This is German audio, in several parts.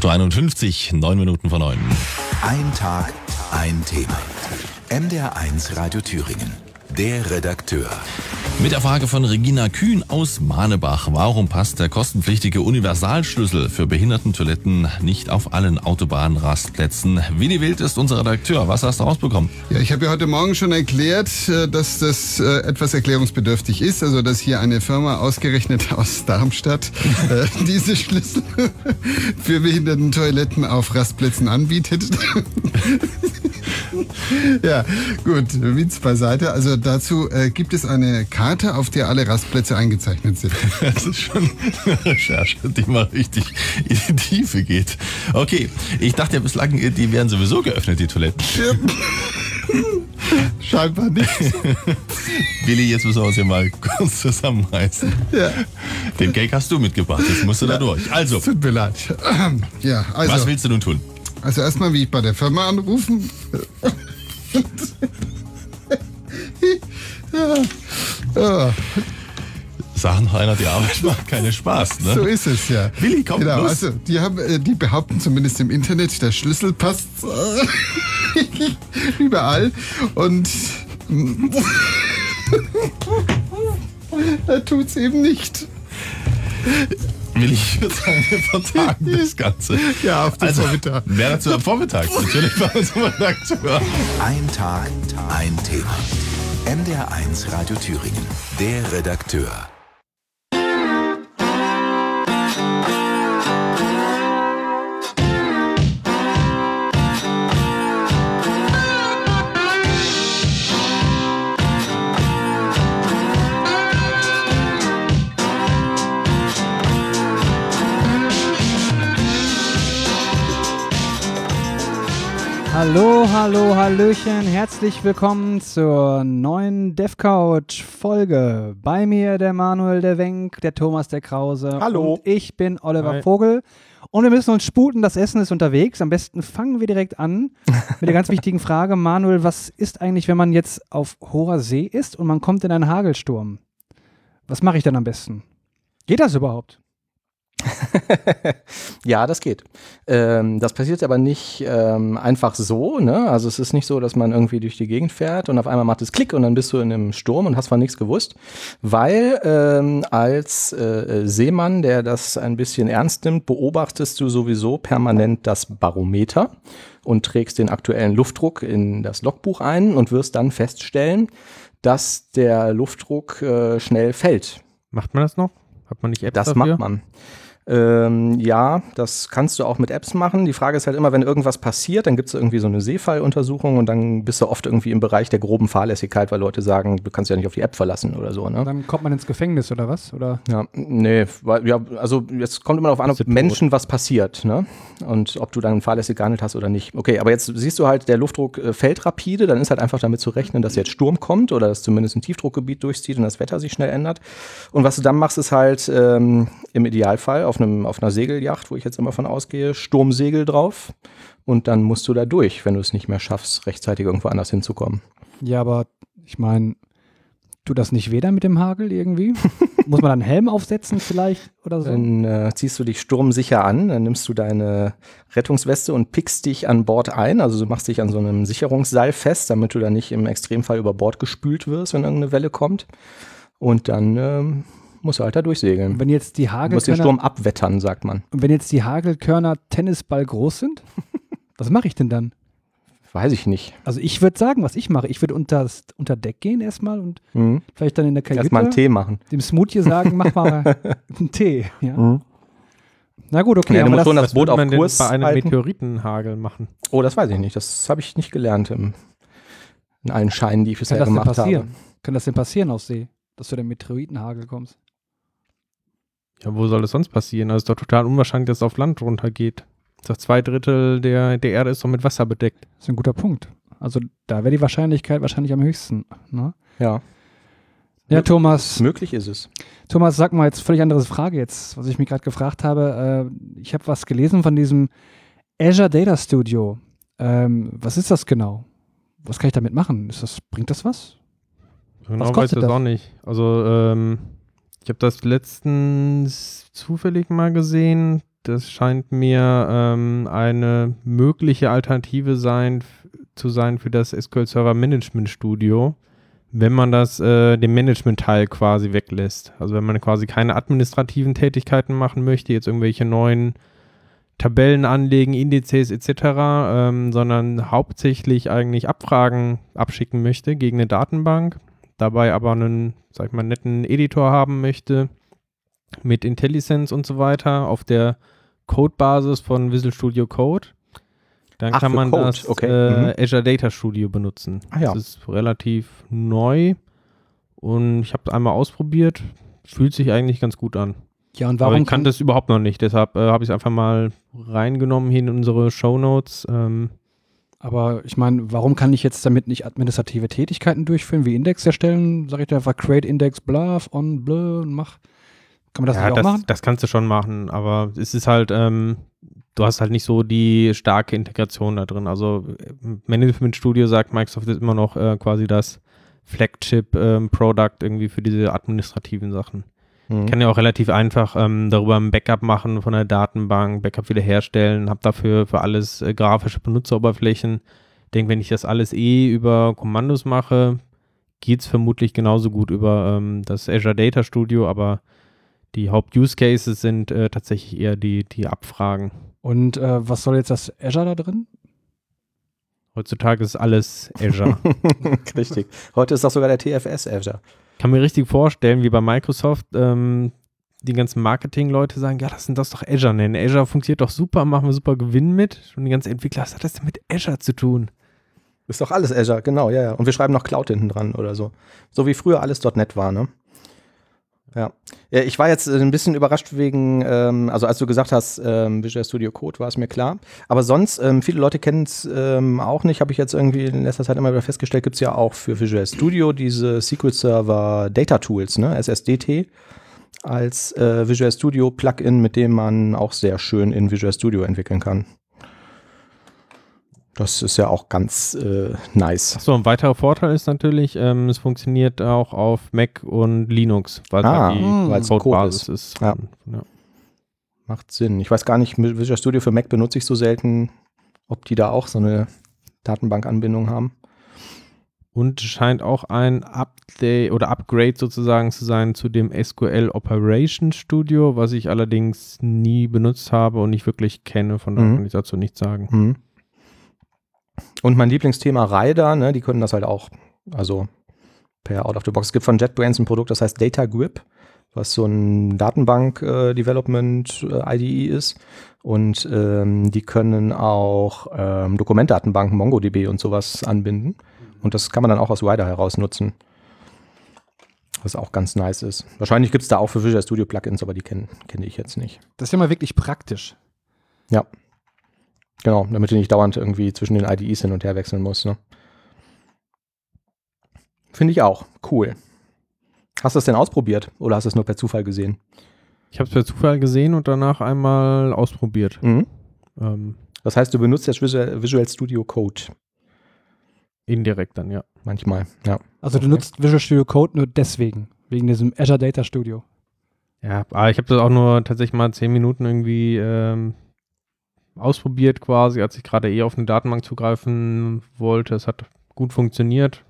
8.51 Uhr, 9 Minuten vor 9. Ein Tag, ein Thema. MDR1 Radio Thüringen. Der Redakteur. Mit der Frage von Regina Kühn aus Mahnebach. Warum passt der kostenpflichtige Universalschlüssel für Behindertentoiletten nicht auf allen Autobahnrastplätzen? Willi Wild ist unser Redakteur. Was hast du rausbekommen? Ja, ich habe ja heute Morgen schon erklärt, äh, dass das äh, etwas erklärungsbedürftig ist. Also, dass hier eine Firma ausgerechnet aus Darmstadt äh, diese Schlüssel für Behindertentoiletten auf Rastplätzen anbietet. ja, gut, Witz beiseite. Also dazu gibt es eine Karte, auf der alle Rastplätze eingezeichnet sind. Das ist schon eine Recherche, die mal richtig in die Tiefe geht. Okay, ich dachte ja bislang, die wären sowieso geöffnet, die Toiletten. Scheinbar nicht. Willi, jetzt müssen wir uns hier mal kurz zusammenreißen. Ja. Den Gag hast du mitgebracht, jetzt musst du da durch. Also, Tut mir leid. Ja, also, was willst du nun tun? also erstmal, wie ich bei der Firma anrufen. ja. Ja, noch einer, die Arbeit macht keinen Spaß, ne? so ist es ja. Willi, komm, Genau, los. also die haben, äh, die behaupten zumindest im Internet, der Schlüssel passt äh, überall und er tut's eben nicht. Willi, ich würde sagen, wir vertagen das Ganze. Ja, auf den Also, Vormittag. wer dazu am Vormittag? Natürlich bei unserem Redakteur. Ein Tag, ein Thema. MDR1 Radio Thüringen. Der Redakteur. Hallo, hallo, hallöchen, herzlich willkommen zur neuen DevCouch Folge. Bei mir der Manuel der Wenk, der Thomas der Krause. Hallo. Und ich bin Oliver Hi. Vogel. Und wir müssen uns sputen, das Essen ist unterwegs. Am besten fangen wir direkt an mit der ganz wichtigen Frage. Manuel, was ist eigentlich, wenn man jetzt auf hoher See ist und man kommt in einen Hagelsturm? Was mache ich dann am besten? Geht das überhaupt? ja, das geht. Ähm, das passiert aber nicht ähm, einfach so. Ne? Also es ist nicht so, dass man irgendwie durch die Gegend fährt und auf einmal macht es Klick und dann bist du in einem Sturm und hast von nichts gewusst. Weil ähm, als äh, Seemann, der das ein bisschen ernst nimmt, beobachtest du sowieso permanent das Barometer und trägst den aktuellen Luftdruck in das Logbuch ein und wirst dann feststellen, dass der Luftdruck äh, schnell fällt. Macht man das noch? Hat man nicht Apps Das dafür? macht man. Ähm, ja, das kannst du auch mit Apps machen. Die Frage ist halt immer, wenn irgendwas passiert, dann gibt es irgendwie so eine Seefalluntersuchung und dann bist du oft irgendwie im Bereich der groben Fahrlässigkeit, weil Leute sagen, du kannst ja nicht auf die App verlassen oder so. Ne? Dann kommt man ins Gefängnis oder was? Oder? Ja, nee, weil, ja, also jetzt kommt immer darauf an, ob Menschen was passiert, ne? Und ob du dann fahrlässig gehandelt hast oder nicht. Okay, aber jetzt siehst du halt, der Luftdruck äh, fällt rapide, dann ist halt einfach damit zu rechnen, dass jetzt Sturm kommt oder dass zumindest ein Tiefdruckgebiet durchzieht und das Wetter sich schnell ändert. Und was du dann machst, ist halt ähm, im Idealfall auf, einem, auf einer Segelyacht, wo ich jetzt immer von ausgehe, Sturmsegel drauf. Und dann musst du da durch, wenn du es nicht mehr schaffst, rechtzeitig irgendwo anders hinzukommen. Ja, aber ich meine, tut das nicht dann mit dem Hagel irgendwie? Muss man dann einen Helm aufsetzen vielleicht oder so? Dann äh, ziehst du dich sturmsicher an, dann nimmst du deine Rettungsweste und pickst dich an Bord ein. Also du machst dich an so einem Sicherungsseil fest, damit du dann nicht im Extremfall über Bord gespült wirst, wenn irgendeine Welle kommt. Und dann ähm, musst du halt da durchsegeln. wenn jetzt die Du musst den Hagelkörner, Sturm abwettern, sagt man. und wenn jetzt die Hagelkörner Tennisball groß sind, was mache ich denn dann? Weiß ich nicht. Also ich würde sagen, was ich mache, ich würde unter, unter Deck gehen erstmal und Mhm. vielleicht dann in der Kajüte Erstmal einen Tee machen. dem Smoothie sagen, mach mal einen Tee. Ja. Mhm. Na gut, okay. Ja, du musst schon das, das Boot auf man Kurs bei einem halten? Meteoritenhagel machen? Oh, das weiß ich nicht. Das habe ich nicht gelernt im, in allen Scheinen, die ich kann bisher das denn gemacht passieren? habe. Kann das denn passieren auf See, dass du den Meteoritenhagel kommst? Ja, wo soll das sonst passieren? Also es ist doch total unwahrscheinlich, dass es auf Land runtergeht. Doch zwei Drittel der, der Erde ist doch mit Wasser bedeckt. Das ist ein guter Punkt. Also da wäre die Wahrscheinlichkeit wahrscheinlich am höchsten. Ne? Ja, Ja, Thomas, möglich ist es. Thomas, sag mal jetzt völlig andere Frage jetzt, was ich mich gerade gefragt habe. Äh, ich habe was gelesen von diesem Azure Data Studio. Ähm, was ist das genau? Was kann ich damit machen? Ist das, bringt das was? Genau kostet weiß ich das das? auch nicht. Also ähm, ich habe das letztens zufällig mal gesehen. das scheint mir ähm, eine mögliche Alternative sein, zu sein für das SQL Server Management Studio, wenn man das, äh, den Management-Teil quasi weglässt. Also wenn man quasi keine administrativen Tätigkeiten machen möchte, jetzt irgendwelche neuen Tabellen anlegen, Indizes etc., ähm, sondern hauptsächlich eigentlich Abfragen abschicken möchte gegen eine Datenbank, dabei aber einen, sag ich mal, netten Editor haben möchte mit IntelliSense und so weiter auf der Codebasis von Visual Studio Code. Dann Ach, kann man Code, das okay. äh, Mhm. Azure Data Studio benutzen. Ah, ja. Das ist relativ neu und ich habe es einmal ausprobiert. Fühlt sich eigentlich ganz gut an. Ja, und Aber warum ich kannte es überhaupt noch nicht, deshalb äh, habe ich es einfach mal reingenommen hier in unsere Shownotes. Ähm, Aber ich meine, warum kann ich jetzt damit nicht administrative Tätigkeiten durchführen, wie Index erstellen? Sag ich dir einfach create Index blah on und mach. Kann man das ja, nicht auch das, machen? das kannst du schon machen, aber es ist halt, ähm, du hast halt nicht so die starke Integration da drin. Also äh, Management Studio sagt Microsoft ist immer noch äh, quasi das Flagship-Product irgendwie für diese administrativen Sachen. Mhm. Kann ja auch relativ einfach ähm, darüber ein Backup machen von der Datenbank, Backup wiederherstellen, habe dafür für alles äh, grafische Benutzeroberflächen. Denke, wenn ich das alles eh über Kommandos mache, geht es vermutlich genauso gut über ähm, das Azure Data Studio, aber die Haupt-Use-Cases sind äh, tatsächlich eher die, die Abfragen. Und äh, was soll jetzt das Azure da drin? Heutzutage ist alles Azure. Richtig. Heute ist doch sogar der TFS Azure. Kann mir richtig vorstellen, wie bei Microsoft ähm, die ganzen Marketing-Leute sagen, ja, lass uns das doch Azure nennen. Azure funktioniert doch super, machen wir super Gewinn mit. Und die ganzen Entwickler, was hat das denn mit Azure zu tun? Ist doch alles Azure, genau, ja, ja. Und wir schreiben noch Cloud hinten dran oder so. So wie früher alles .NET war, ne? Ja. ich war jetzt äh, ein bisschen überrascht wegen, ähm, also als du gesagt hast, ähm, Visual Studio Code, war es mir klar. Aber sonst, ähm, viele Leute kennen es ähm, auch nicht, habe ich jetzt irgendwie in letzter Zeit immer wieder festgestellt, gibt es ja auch für Visual Studio diese SQL Server Data Tools, ne? SSDT als äh, Visual Studio Plugin, mit dem man auch sehr schön in Visual Studio entwickeln kann. Das ist ja auch ganz äh, nice. So, ein weiterer Vorteil ist natürlich, ähm, es funktioniert auch auf Mac und Linux, weil Ah, da die weil's Code Codebasis ist. Ja. Ja. Macht Sinn. Ich weiß gar nicht, Visual Studio für Mac benutze ich so selten, ob die da auch so eine Datenbankanbindung haben. Und scheint auch ein Update oder Upgrade sozusagen zu sein zu dem SQL Operation Studio, was ich allerdings nie benutzt habe und nicht wirklich kenne, von daher Mhm. kann ich dazu nichts sagen. Mhm. Und mein Lieblingsthema Rider, ne, die können das halt auch, also per Out of the Box. Es gibt von JetBrains ein Produkt, das heißt Data Grip, was so ein Datenbank-Development-IDE ist. Und ähm, die können auch ähm, Dokumentdatenbanken, MongoDB und sowas anbinden. Und das kann man dann auch aus Rider heraus nutzen. Was auch ganz nice ist. Wahrscheinlich gibt es da auch für Visual Studio Plugins, aber die kenne kenn ich jetzt nicht. Das ist ja mal wirklich praktisch. Ja. Genau, damit du nicht dauernd irgendwie zwischen den IDEs hin und her wechseln musst. Ne? Finde ich auch. Cool. Hast du das denn ausprobiert oder hast du es nur per Zufall gesehen? Ich habe es per Zufall gesehen und danach einmal ausprobiert. Mhm. Ähm, Das heißt, du benutzt jetzt Visual, Visual Studio Code indirekt dann, ja. manchmal. Ja. Also du nutzt Visual Studio Code nur deswegen, wegen diesem Azure Data Studio. Ja, aber ich habe das auch nur tatsächlich mal zehn Minuten irgendwie ähm, ausprobiert quasi, als ich gerade eh auf eine Datenbank zugreifen wollte. Es hat gut funktioniert.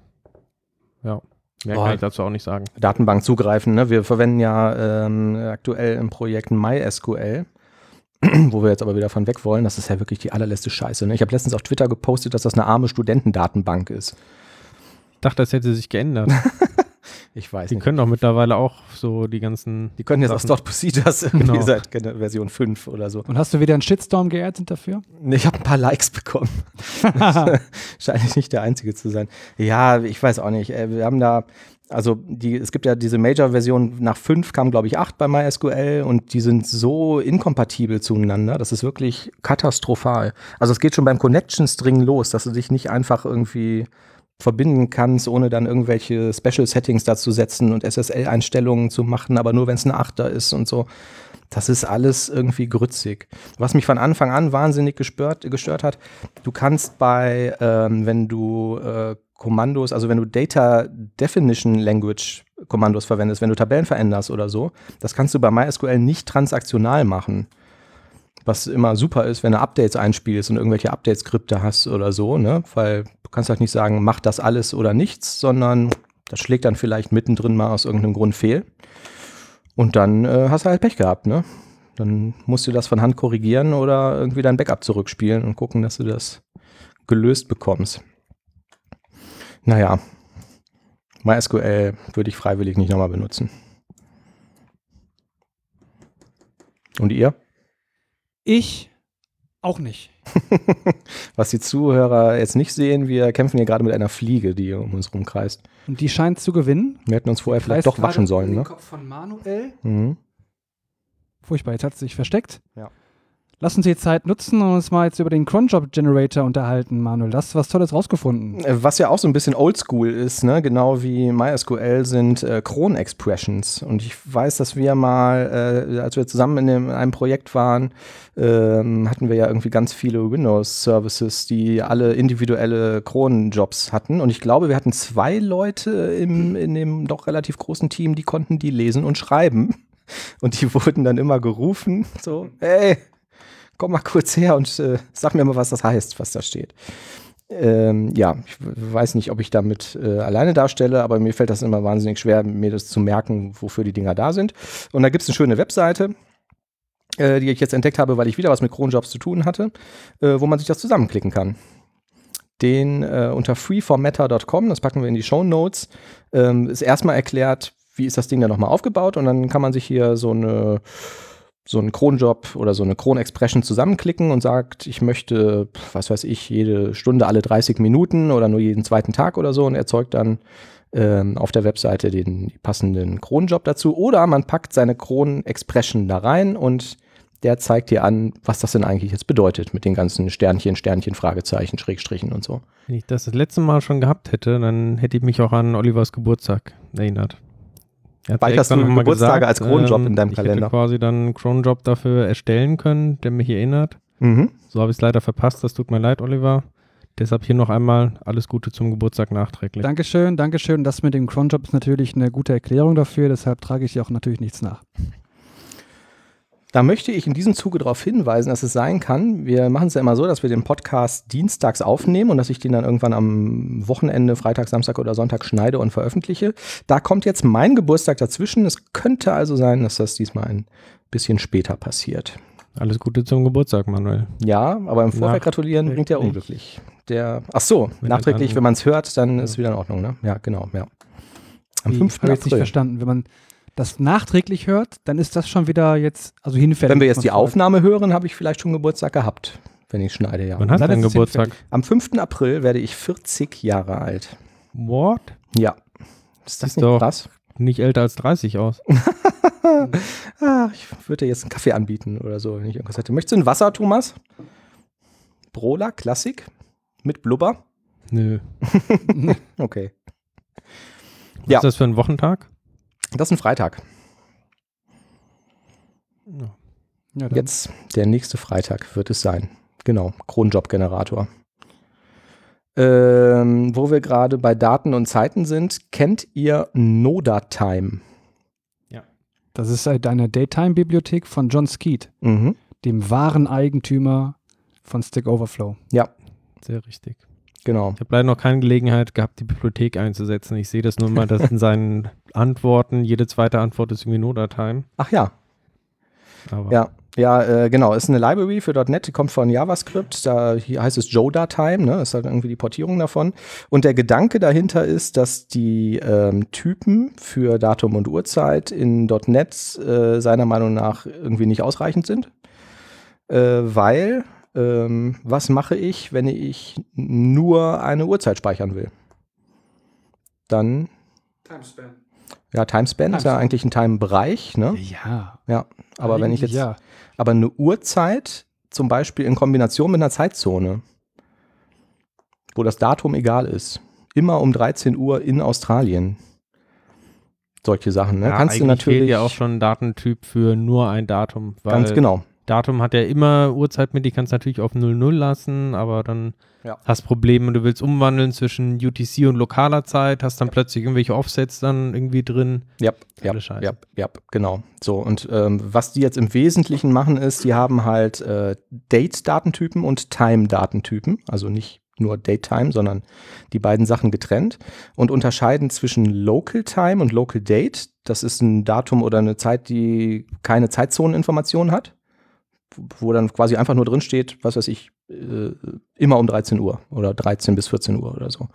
Ja, mehr Oh. kann ich dazu auch nicht sagen. Datenbank zugreifen. Ne? Wir verwenden ja ähm, aktuell im Projekt MySQL, wo wir jetzt aber wieder von weg wollen. Das ist ja wirklich die allerletzte Scheiße. Ne? Ich habe letztens auf Twitter gepostet, dass das eine arme Studentendatenbank ist. Ich dachte, das hätte sich geändert. Ich weiß Die nicht. können doch mittlerweile auch so die ganzen. Die können jetzt aus Sachen- Dot Procedures irgendwie Genau. seit Version 5 oder so. Und hast du wieder einen Shitstorm geerntet dafür? Ich habe ein paar Likes bekommen. Scheine ich nicht der Einzige zu sein. Ja, ich weiß auch nicht. Äh, Wir haben da, also die, es gibt ja diese Major-Version, nach 5 kam, glaube ich, 8 bei MySQL und die sind so inkompatibel zueinander, das ist wirklich katastrophal. Also es geht schon beim Connection-String los, dass du dich nicht einfach irgendwie verbinden kannst, ohne dann irgendwelche Special Settings dazu setzen und SSL-Einstellungen zu machen, aber nur wenn es ein Achter ist und so. Das ist alles irgendwie grützig. Was mich von Anfang an wahnsinnig gestört, gestört hat, du kannst bei, ähm, wenn du äh, Kommandos, also wenn du Data Definition Language Kommandos verwendest, wenn du Tabellen veränderst oder so, das kannst du bei MySQL nicht transaktional machen. Was immer super ist, wenn du Updates einspielst und irgendwelche Update-Skripte hast oder so, ne? Weil du kannst halt nicht sagen, mach das alles oder nichts, sondern das schlägt dann vielleicht mittendrin mal aus irgendeinem Grund fehl. Und dann äh, hast du halt Pech gehabt, ne? Dann musst du das von Hand korrigieren oder irgendwie dein Backup zurückspielen und gucken, dass du das gelöst bekommst. Naja, MySQL würde ich freiwillig nicht nochmal benutzen. Und ihr? Ich auch nicht. Was die Zuhörer jetzt nicht sehen, wir kämpfen hier gerade mit einer Fliege, die um uns rumkreist. Und die scheint zu gewinnen. Wir hätten uns vorher vielleicht doch waschen sollen, um den ne? Kopf von Manuel. Mhm. Furchtbar, jetzt hat sie sich versteckt. Ja. Lass uns die Zeit nutzen und uns mal jetzt über den Cronjob Generator unterhalten, Manuel. Da hast was Tolles rausgefunden. Äh, Was ja auch so ein bisschen oldschool ist, ne? genau wie MySQL sind äh, Cron-Expressions. Und ich weiß, dass wir mal, äh, als wir zusammen in, dem, in einem Projekt waren, ähm, hatten wir ja irgendwie ganz viele Windows-Services, die alle individuelle Cron-Jobs hatten. Und ich glaube, wir hatten zwei Leute im, in dem doch relativ großen Team, die konnten die lesen und schreiben. Und die wurden dann immer gerufen, so, hey, komm mal kurz her und äh, sag mir mal, was das heißt, was da steht. Ähm, ja, ich weiß nicht, ob ich damit äh, alleine darstelle, aber mir fällt das immer wahnsinnig schwer, mir das zu merken, wofür die Dinger da sind. Und da gibt es eine schöne Webseite, äh, die ich jetzt entdeckt habe, weil ich wieder was mit Cronjobs zu tun hatte, äh, wo man sich das zusammenklicken kann. Den äh, unter freeformatter.com, das packen wir in die Show Notes, ähm, ist erstmal erklärt, wie ist das Ding da nochmal aufgebaut und dann kann man sich hier so eine so einen Cronjob oder so eine Cron-Expression zusammenklicken und sagt, ich möchte, was weiß ich, jede Stunde alle 30 Minuten oder nur jeden zweiten Tag oder so und erzeugt dann ähm, auf der Webseite den passenden Cronjob dazu. Oder man packt seine Cron-Expression da rein und der zeigt dir an, was das denn eigentlich jetzt bedeutet mit den ganzen Sternchen, Sternchen, Fragezeichen, Schrägstrichen und so. Wenn ich das das letzte Mal schon gehabt hätte, dann hätte ich mich auch an Olivers Geburtstag erinnert. Ja Speicherst extra du Geburtstage als Cronjob ähm, in deinem ich Kalender? hätte quasi dann einen Cronjob dafür erstellen können, der mich erinnert. Mhm. So habe ich es leider verpasst. Das tut mir leid, Oliver. Deshalb hier noch einmal alles Gute zum Geburtstag nachträglich. Dankeschön, Dankeschön. Das mit dem Cronjob ist natürlich eine gute Erklärung dafür, deshalb trage ich dir auch natürlich nichts nach. Da möchte ich in diesem Zuge darauf hinweisen, dass es sein kann, wir machen es ja immer so, dass wir den Podcast dienstags aufnehmen und dass ich den dann irgendwann am Wochenende, Freitag, Samstag oder Sonntag schneide und veröffentliche. Da kommt jetzt mein Geburtstag dazwischen. Es könnte also sein, dass das diesmal ein bisschen später passiert. Alles Gute zum Geburtstag, Manuel. Ja, aber im Vorfeld gratulieren bringt ja unglücklich. Der, ach so, Wenn nachträglich, dann- wenn man es hört, dann ist wieder in Ordnung, ne? Ja, genau, ja. Am Wie? 5. Hab ich nicht April. verstanden. Wenn man das nachträglich hört, dann ist das schon wieder jetzt, also hinfällig. Wenn wir jetzt die. Aufnahme hören, habe ich vielleicht schon Geburtstag gehabt, wenn ich schneide, ja. Wann hast du deinen Geburtstag? hinfällig. Am 5. April werde ich 40 Jahre alt. What? Ja. Ist das Ist nicht doch- krass? Nicht älter als 30 aus. Ah, ich würde dir jetzt einen Kaffee anbieten oder so, wenn ich irgendwas hätte. Möchtest du ein Wasser, Thomas? Brola, Klassik? Mit Blubber? Nö. Okay. Was Ja. ist das für ein Wochentag? Das ist ein Freitag. Ja, dann- Jetzt, der nächste Freitag wird es sein. Genau, Kronjob-Generator. Ähm, wo wir gerade bei Daten und Zeiten sind, kennt ihr Nodatime? Das ist halt eine Daytime-Bibliothek von John Skeet, Mhm. dem wahren Eigentümer von Stack Overflow. Sehr richtig. Genau. Ich habe leider noch keine Gelegenheit gehabt, die Bibliothek einzusetzen. Ich sehe das nur mal, dass in seinen Antworten, jede zweite Antwort ist irgendwie No-Datime. Ach ja, Aber Ja, ja, äh, genau. Ist eine Library für .NET, die kommt von JavaScript. Da hier heißt es Joda-Time, ne? Ist halt irgendwie die Portierung davon. Und der Gedanke dahinter ist, dass die ähm, Typen für Datum und Uhrzeit in .NET äh, seiner Meinung nach irgendwie nicht ausreichend sind. Äh, weil, ähm, was mache ich, wenn ich nur eine Uhrzeit speichern will? Dann, ja, Timespan ist ja Timespan. eigentlich ein Time-Bereich, ne? Ja. Ja, aber wenn ich jetzt Ja. aber eine Uhrzeit, zum Beispiel in Kombination mit einer Zeitzone, wo das Datum egal ist, immer um 13 Uhr in Australien. Solche Sachen, ne? ja, Kannst du natürlich fehlt ja auch schon ein Datentyp für nur ein Datum. Weil ganz genau. Datum hat ja immer Uhrzeit mit, die kannst du natürlich auf 00 lassen, aber dann Ja. hast Probleme, du willst umwandeln zwischen UTC und lokaler Zeit, hast dann plötzlich irgendwelche Offsets dann irgendwie drin. Ja, ja, ja, ja, genau. So, und ähm, was die jetzt im Wesentlichen machen, ist, die haben halt äh, Date-Datentypen und Time-Datentypen, also nicht nur Date-Time, sondern die beiden Sachen getrennt und unterscheiden zwischen Local Time und Local Date. Das ist ein Datum oder eine Zeit, die keine Zeitzoneninformation hat, wo dann quasi einfach nur drin steht, was weiß ich, äh, immer um 13 Uhr oder 13 bis 14 Uhr oder so.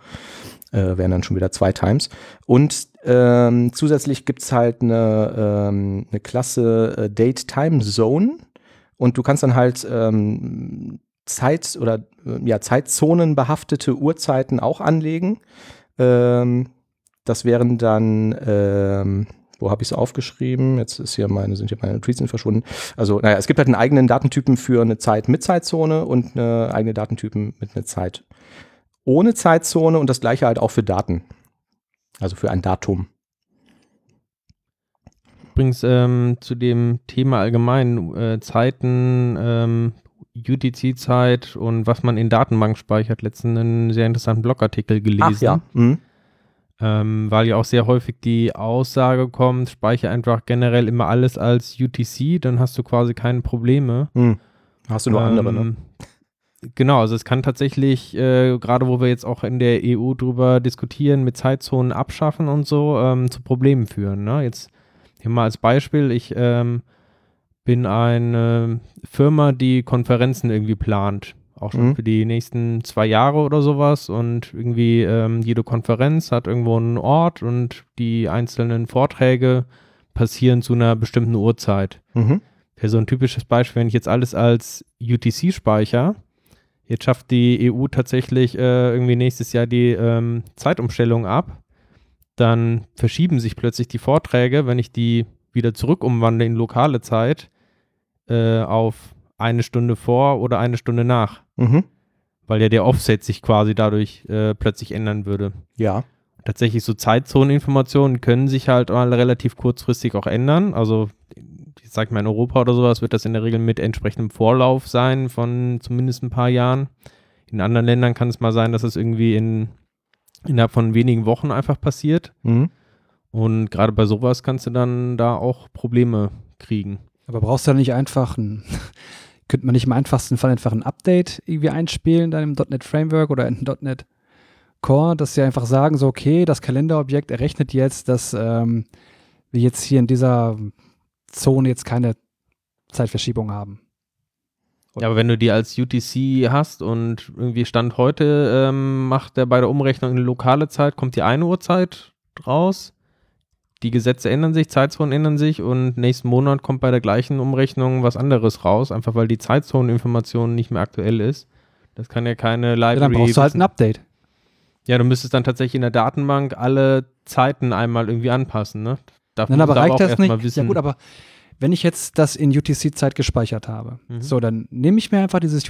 Äh, wären dann schon wieder zwei Times. Und ähm, zusätzlich gibt's halt eine, ähm, eine Klasse äh, Date Time Zone. Und du kannst dann halt ähm, Zeit oder äh, ja, Zeitzonen behaftete Uhrzeiten auch anlegen. Ähm, das wären dann, ähm, wo habe ich es aufgeschrieben? Jetzt ist hier meine, sind hier meine Notizen verschwunden. Also, naja, es gibt halt einen eigenen Datentypen für eine Zeit mit Zeitzone und eine eigene Datentypen mit einer Zeit ohne Zeitzone und das gleiche halt auch für Daten. Also für ein Datum. Übrigens ähm, zu dem Thema allgemein, äh, Zeiten, ähm, UTC-Zeit und was man in Datenbank speichert, letztens einen sehr interessanten Blogartikel gelesen. Mhm. Ähm, weil ja auch sehr häufig die Aussage kommt, speichere einfach generell immer alles als UTC, dann hast du quasi keine Probleme. Mhm. Hast du nur andere, ne? Ähm, Genau, also es kann tatsächlich, äh, gerade wo wir jetzt auch in der EU drüber diskutieren, mit Zeitzonen abschaffen und so, ähm, zu Problemen führen. Ne? Jetzt hier mal als Beispiel, ich ähm, bin eine Firma, die Konferenzen irgendwie plant, auch schon Mhm. für die nächsten zwei Jahre oder sowas und irgendwie ähm, jede Konferenz hat irgendwo einen Ort und die einzelnen Vorträge passieren zu einer bestimmten Uhrzeit. Mhm. Wäre so ein typisches Beispiel, wenn ich jetzt alles als UTC speichere. Jetzt schafft die EU tatsächlich äh, irgendwie nächstes Jahr die ähm, Zeitumstellung ab. Dann verschieben sich plötzlich die Vorträge, wenn ich die wieder zurück umwandle in lokale Zeit, äh, auf eine Stunde vor oder eine Stunde nach. Mhm. Weil ja der Offset sich quasi dadurch äh, plötzlich ändern würde. Ja. Tatsächlich so Zeitzoneninformationen können sich halt mal relativ kurzfristig auch ändern. Also ich sag mal in Europa oder sowas wird das in der Regel mit entsprechendem Vorlauf sein von zumindest ein paar Jahren. In anderen Ländern kann es mal sein, dass es irgendwie in, innerhalb von wenigen Wochen einfach passiert. Mhm. Und gerade bei sowas kannst du dann da auch Probleme kriegen. Aber brauchst du da nicht einfach ein, könnte man nicht im einfachsten Fall einfach ein Update irgendwie einspielen, dann im .NET Framework oder in .NET Core, dass sie einfach sagen, so okay, das Kalenderobjekt errechnet jetzt, dass ähm, wir jetzt hier in dieser Zone jetzt keine Zeitverschiebung haben. Ja, aber wenn du die als UTC hast und irgendwie Stand heute ähm, macht der bei der Umrechnung eine lokale Zeit, kommt die eine Uhrzeit raus. Die Gesetze ändern sich, Zeitzonen ändern sich und nächsten Monat kommt bei der gleichen Umrechnung was anderes raus, einfach weil die Zeitzoneninformation nicht mehr aktuell ist. Das kann ja keine Ja, Library. dann brauchst du halt ein Update. ja, du müsstest dann tatsächlich in der Datenbank alle Zeiten einmal irgendwie anpassen, ne? Darf Nein, aber reicht das nicht? Wissen. Ja gut, aber wenn ich jetzt das in UTC-Zeit gespeichert habe, Mhm. so, dann nehme ich mir einfach dieses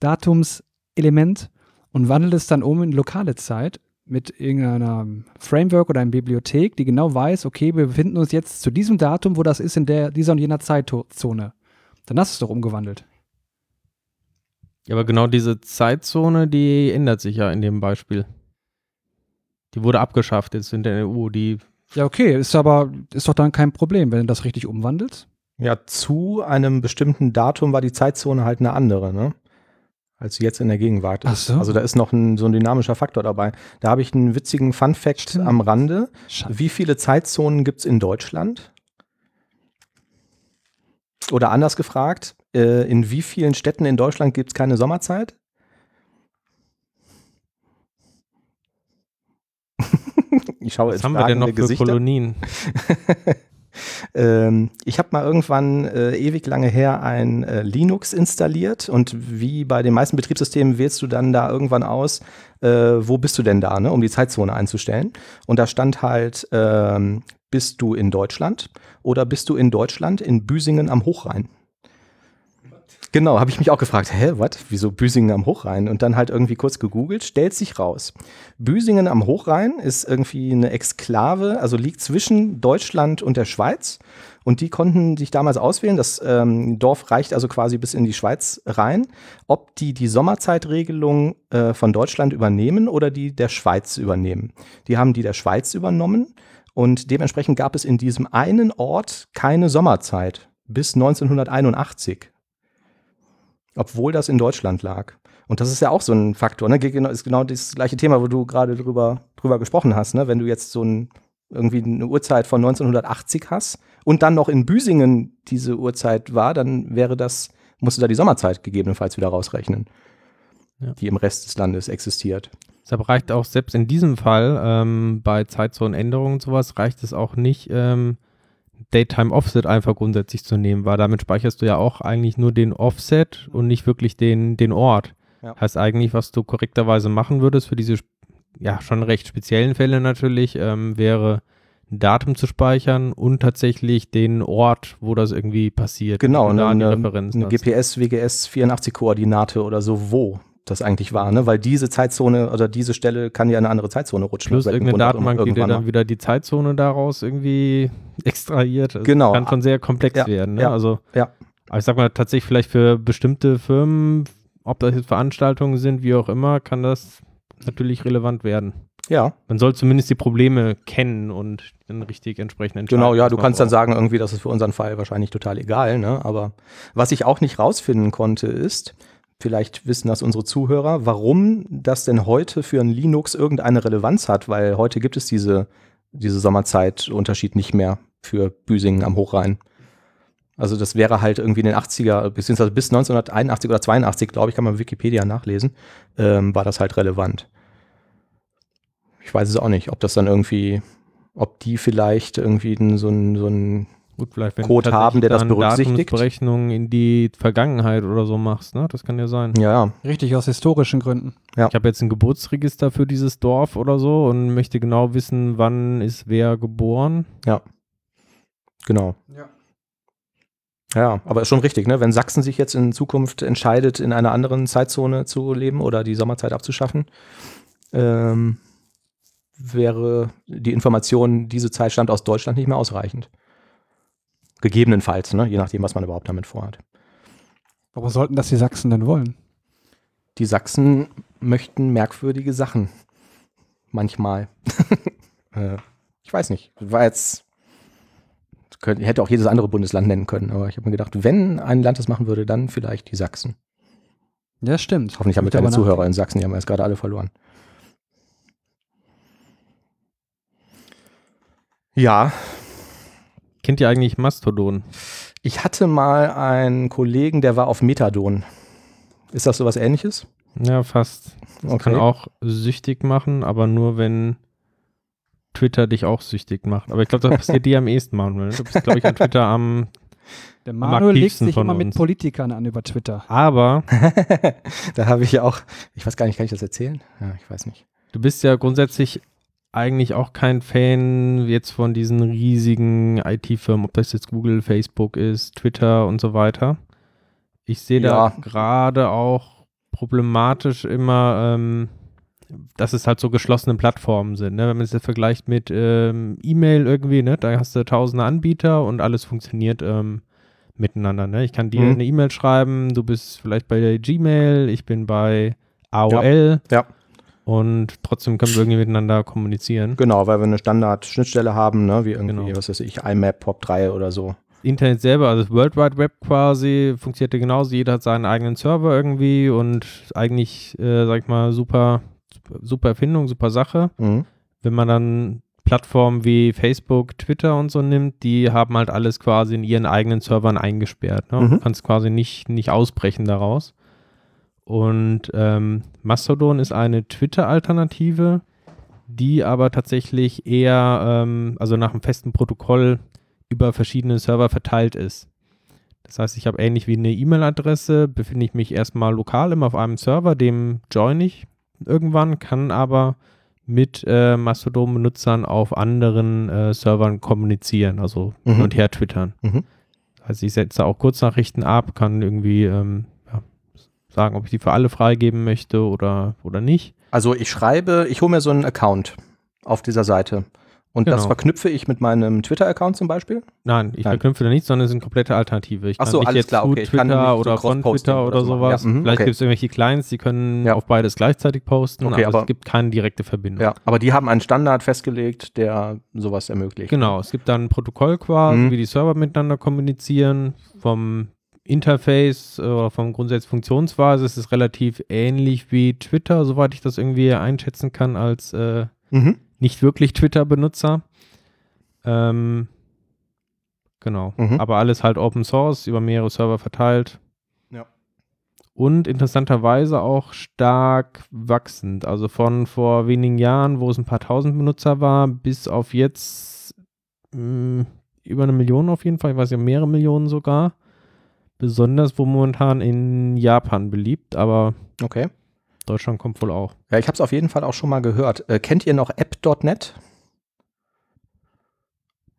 UTC-Datumselement und wandle es dann um in lokale Zeit mit irgendeiner Framework oder einer Bibliothek, die genau weiß, okay, wir befinden uns jetzt zu diesem Datum, wo das ist in der, dieser und jener Zeitzone. Dann hast du es doch umgewandelt. Ja, aber genau diese Zeitzone, die ändert sich ja in dem Beispiel. Die wurde abgeschafft jetzt in der EU. Die Ja, okay, ist aber, ist doch dann kein Problem, wenn du das richtig umwandelst. Ja, zu einem bestimmten Datum war die Zeitzone halt eine andere, ne? Als jetzt in der Gegenwart ist. Ach so. Also da ist noch ein, so ein dynamischer Faktor dabei. Da habe ich einen witzigen Fun-Fact Stimmt. am Rande. Schade. Wie viele Zeitzonen gibt es in Deutschland? Oder anders gefragt, äh, in wie vielen Städten in Deutschland gibt es keine Sommerzeit? ich schaue was jetzt haben wir denn noch für Gesichter. Kolonien? Ähm, ich habe mal irgendwann äh, ewig lange her ein äh, Linux installiert und wie bei den meisten Betriebssystemen wählst du dann da irgendwann aus, äh, wo bist du denn da, ne, um die Zeitzone einzustellen. Und da stand halt, ähm, bist du in Deutschland oder bist du in Deutschland in Büsingen am Hochrhein? Genau, habe ich mich auch gefragt, hä, was? Wieso Büsingen am Hochrhein? Und dann halt irgendwie kurz gegoogelt, stellt sich raus. Büsingen am Hochrhein ist irgendwie eine Exklave, also liegt zwischen Deutschland und der Schweiz. Und die konnten sich damals auswählen. Das ähm, Dorf reicht also quasi bis in die Schweiz rein, ob die die Sommerzeitregelung äh, von Deutschland übernehmen oder die der Schweiz übernehmen. Die haben die der Schweiz übernommen und dementsprechend gab es in diesem einen Ort keine Sommerzeit bis 1981 obwohl das in Deutschland lag. Und das ist ja auch so ein Faktor, ne? Ist genau das gleiche Thema, wo du gerade drüber, drüber gesprochen hast, ne? Wenn du jetzt so ein, irgendwie eine Uhrzeit von 1980 hast und dann noch in Büsingen diese Uhrzeit war, dann wäre das, musst du da die Sommerzeit gegebenenfalls wieder rausrechnen, Ja. die im Rest des Landes existiert. Deshalb reicht auch selbst in diesem Fall ähm, bei Zeitzonenänderungen und sowas, reicht es auch nicht, ähm, Daytime Offset einfach grundsätzlich zu nehmen, weil damit speicherst du ja auch eigentlich nur den Offset und nicht wirklich den, den Ort. Ja. Heißt eigentlich, was du korrekterweise machen würdest für diese ja schon recht speziellen Fälle natürlich, ähm, wäre ein Datum zu speichern und tatsächlich den Ort, wo das irgendwie passiert. Genau, und eine, eine, eine. GPS, WGS 84 Koordinate oder so, wo das eigentlich war, ne? Weil diese Zeitzone oder diese Stelle kann ja in eine andere Zeitzone rutschen. Plus irgendeine Datenbank, die dir dann wieder die Zeitzone daraus irgendwie extrahiert. Das Genau. Kann schon sehr komplex Ja, werden. Ne? ja, Also, ja. aber ich sag mal, tatsächlich vielleicht für bestimmte Firmen, ob das jetzt Veranstaltungen sind, wie auch immer, kann das natürlich relevant werden. Ja, Man soll zumindest die Probleme kennen und dann richtig entsprechend entscheiden. genau, ja, du kannst dann sagen, irgendwie, das ist für unseren Fall wahrscheinlich total egal, ne? Aber was ich auch nicht rausfinden konnte, ist, vielleicht wissen das unsere Zuhörer, warum das denn heute für ein Linux irgendeine Relevanz hat, weil heute gibt es diese, diese Sommerzeitunterschied nicht mehr für Büsingen am Hochrhein. Also das wäre halt irgendwie in den 80er, beziehungsweise bis 1981 oder 82, glaube ich, kann man Wikipedia nachlesen, ähm, war das halt relevant. Ich weiß es auch nicht, ob das dann irgendwie, ob die vielleicht irgendwie so ein, so ein Gut, vielleicht wenn Code du haben, der das tatsächlich dann berücksichtigt. Datumsberechnungen in die Vergangenheit oder so machst, ne? Das kann ja sein. ja, ja, Richtig, aus historischen Gründen. Ich habe jetzt ein Geburtsregister für dieses Dorf oder so und möchte genau wissen, wann ist wer geboren. genau. Ja. Ja, aber ist schon richtig, ne? Wenn Sachsen sich jetzt in Zukunft entscheidet, in einer anderen Zeitzone zu leben oder die Sommerzeit abzuschaffen, ähm, wäre die Information, diese Zeit stammt aus Deutschland, nicht mehr ausreichend. Gegebenenfalls, ne? je nachdem, was man überhaupt damit vorhat. Warum sollten das die Sachsen denn wollen? Die Sachsen möchten merkwürdige Sachen. Manchmal. äh, ich weiß nicht. War jetzt. Könnte, hätte auch jedes andere Bundesland nennen können, aber ich habe mir gedacht, wenn ein Land das machen würde, dann vielleicht die Sachsen. Ja, stimmt. Hoffentlich haben wir keine Zuhörer in Sachsen, die haben wir jetzt gerade alle verloren. Ja, Kennt ihr eigentlich Mastodon? ich hatte mal einen Kollegen, der war auf Methadon. Ist das sowas ähnliches? Ja, fast. Das kann auch süchtig machen, aber nur wenn Twitter dich auch süchtig macht. Aber ich glaube, das passiert dir am ehesten, Manuel. Du bist, glaube ich, an Twitter am. Der am Manuel legt sich immer mit uns. Politikern an über Twitter. Aber da habe ich ja auch, ich weiß gar nicht, kann ich das erzählen? Ja, ich weiß nicht. du bist ja grundsätzlich eigentlich auch kein Fan jetzt von diesen riesigen IT-Firmen, ob das jetzt Google, Facebook ist, Twitter und so weiter. Ich sehe Ja. da gerade auch problematisch immer, ähm, dass es halt so geschlossene Plattformen sind. Ne? Wenn man es jetzt vergleicht mit ähm, E-Mail irgendwie, ne? da hast du tausende Anbieter und alles funktioniert ähm, miteinander. Ne? Ich kann dir Mhm. eine E-Mail schreiben, du bist vielleicht bei der Gmail, ich bin bei AOL. Ja. Und trotzdem können wir irgendwie miteinander kommunizieren. Genau, weil wir eine Standard-Schnittstelle haben, ne, wie irgendwie, Genau. was weiß ich, IMAP, POP3 oder so. Internet selber, also das World Wide Web quasi, funktioniert ja genauso. Jeder hat seinen eigenen Server irgendwie und eigentlich, äh, sag ich mal, super, super Erfindung, super Sache. Mhm. Wenn man dann Plattformen wie Facebook, Twitter und so nimmt, die haben halt alles quasi in ihren eigenen Servern eingesperrt. Ne? Mhm. Du kannst quasi nicht, nicht ausbrechen daraus. Und ähm, Mastodon ist eine Twitter-Alternative, die aber tatsächlich eher, ähm, also nach einem festen Protokoll über verschiedene Server verteilt ist. Das heißt, ich habe ähnlich wie eine E-Mail-Adresse, befinde ich mich erstmal lokal immer auf einem Server, dem join ich irgendwann, kann aber mit äh, Mastodon-Benutzern auf anderen äh, Servern kommunizieren, also hin Mhm. und her twittern. Mhm. Also ich setze auch Kurznachrichten ab, kann irgendwie ähm, sagen, ob ich die für alle freigeben möchte oder, oder nicht. Also ich schreibe, ich hole mir so einen Account auf dieser Seite. Und das Genau. verknüpfe ich mit meinem Twitter-Account zum Beispiel. Nein, ich Nein. verknüpfe da nichts, sondern es sind komplette Alternative. Ich Ach kann so, nicht alles jetzt klar, zu okay. Kann Twitter oder von Twitter oder oder sowas. Ja, mhm, Vielleicht okay. gibt es irgendwelche Clients, die können Ja. auf beides gleichzeitig posten, Okay, aber, aber- es gibt keine direkte Verbindung. Ja, aber die haben einen Standard festgelegt, der sowas ermöglicht. Genau, es gibt dann ein Protokoll quasi, Mhm. wie die Server miteinander kommunizieren. Vom Interface äh, oder vom grundsätzlichen Funktionsweise ist es relativ ähnlich wie Twitter, soweit ich das irgendwie einschätzen kann als äh, Mhm. nicht wirklich Twitter-Benutzer. Ähm, genau, Mhm. aber alles halt Open Source, über mehrere Server verteilt. Ja. Und interessanterweise auch stark wachsend. Also von vor wenigen Jahren, wo es ein paar tausend Benutzer war, bis auf jetzt mh, über eine Million auf jeden Fall, ich weiß ja, mehrere Millionen sogar. Besonders wo momentan in Japan beliebt, aber Okay. Deutschland kommt wohl auch. Ja, ich habe es auf jeden Fall auch schon mal gehört. Äh, kennt ihr noch App.net?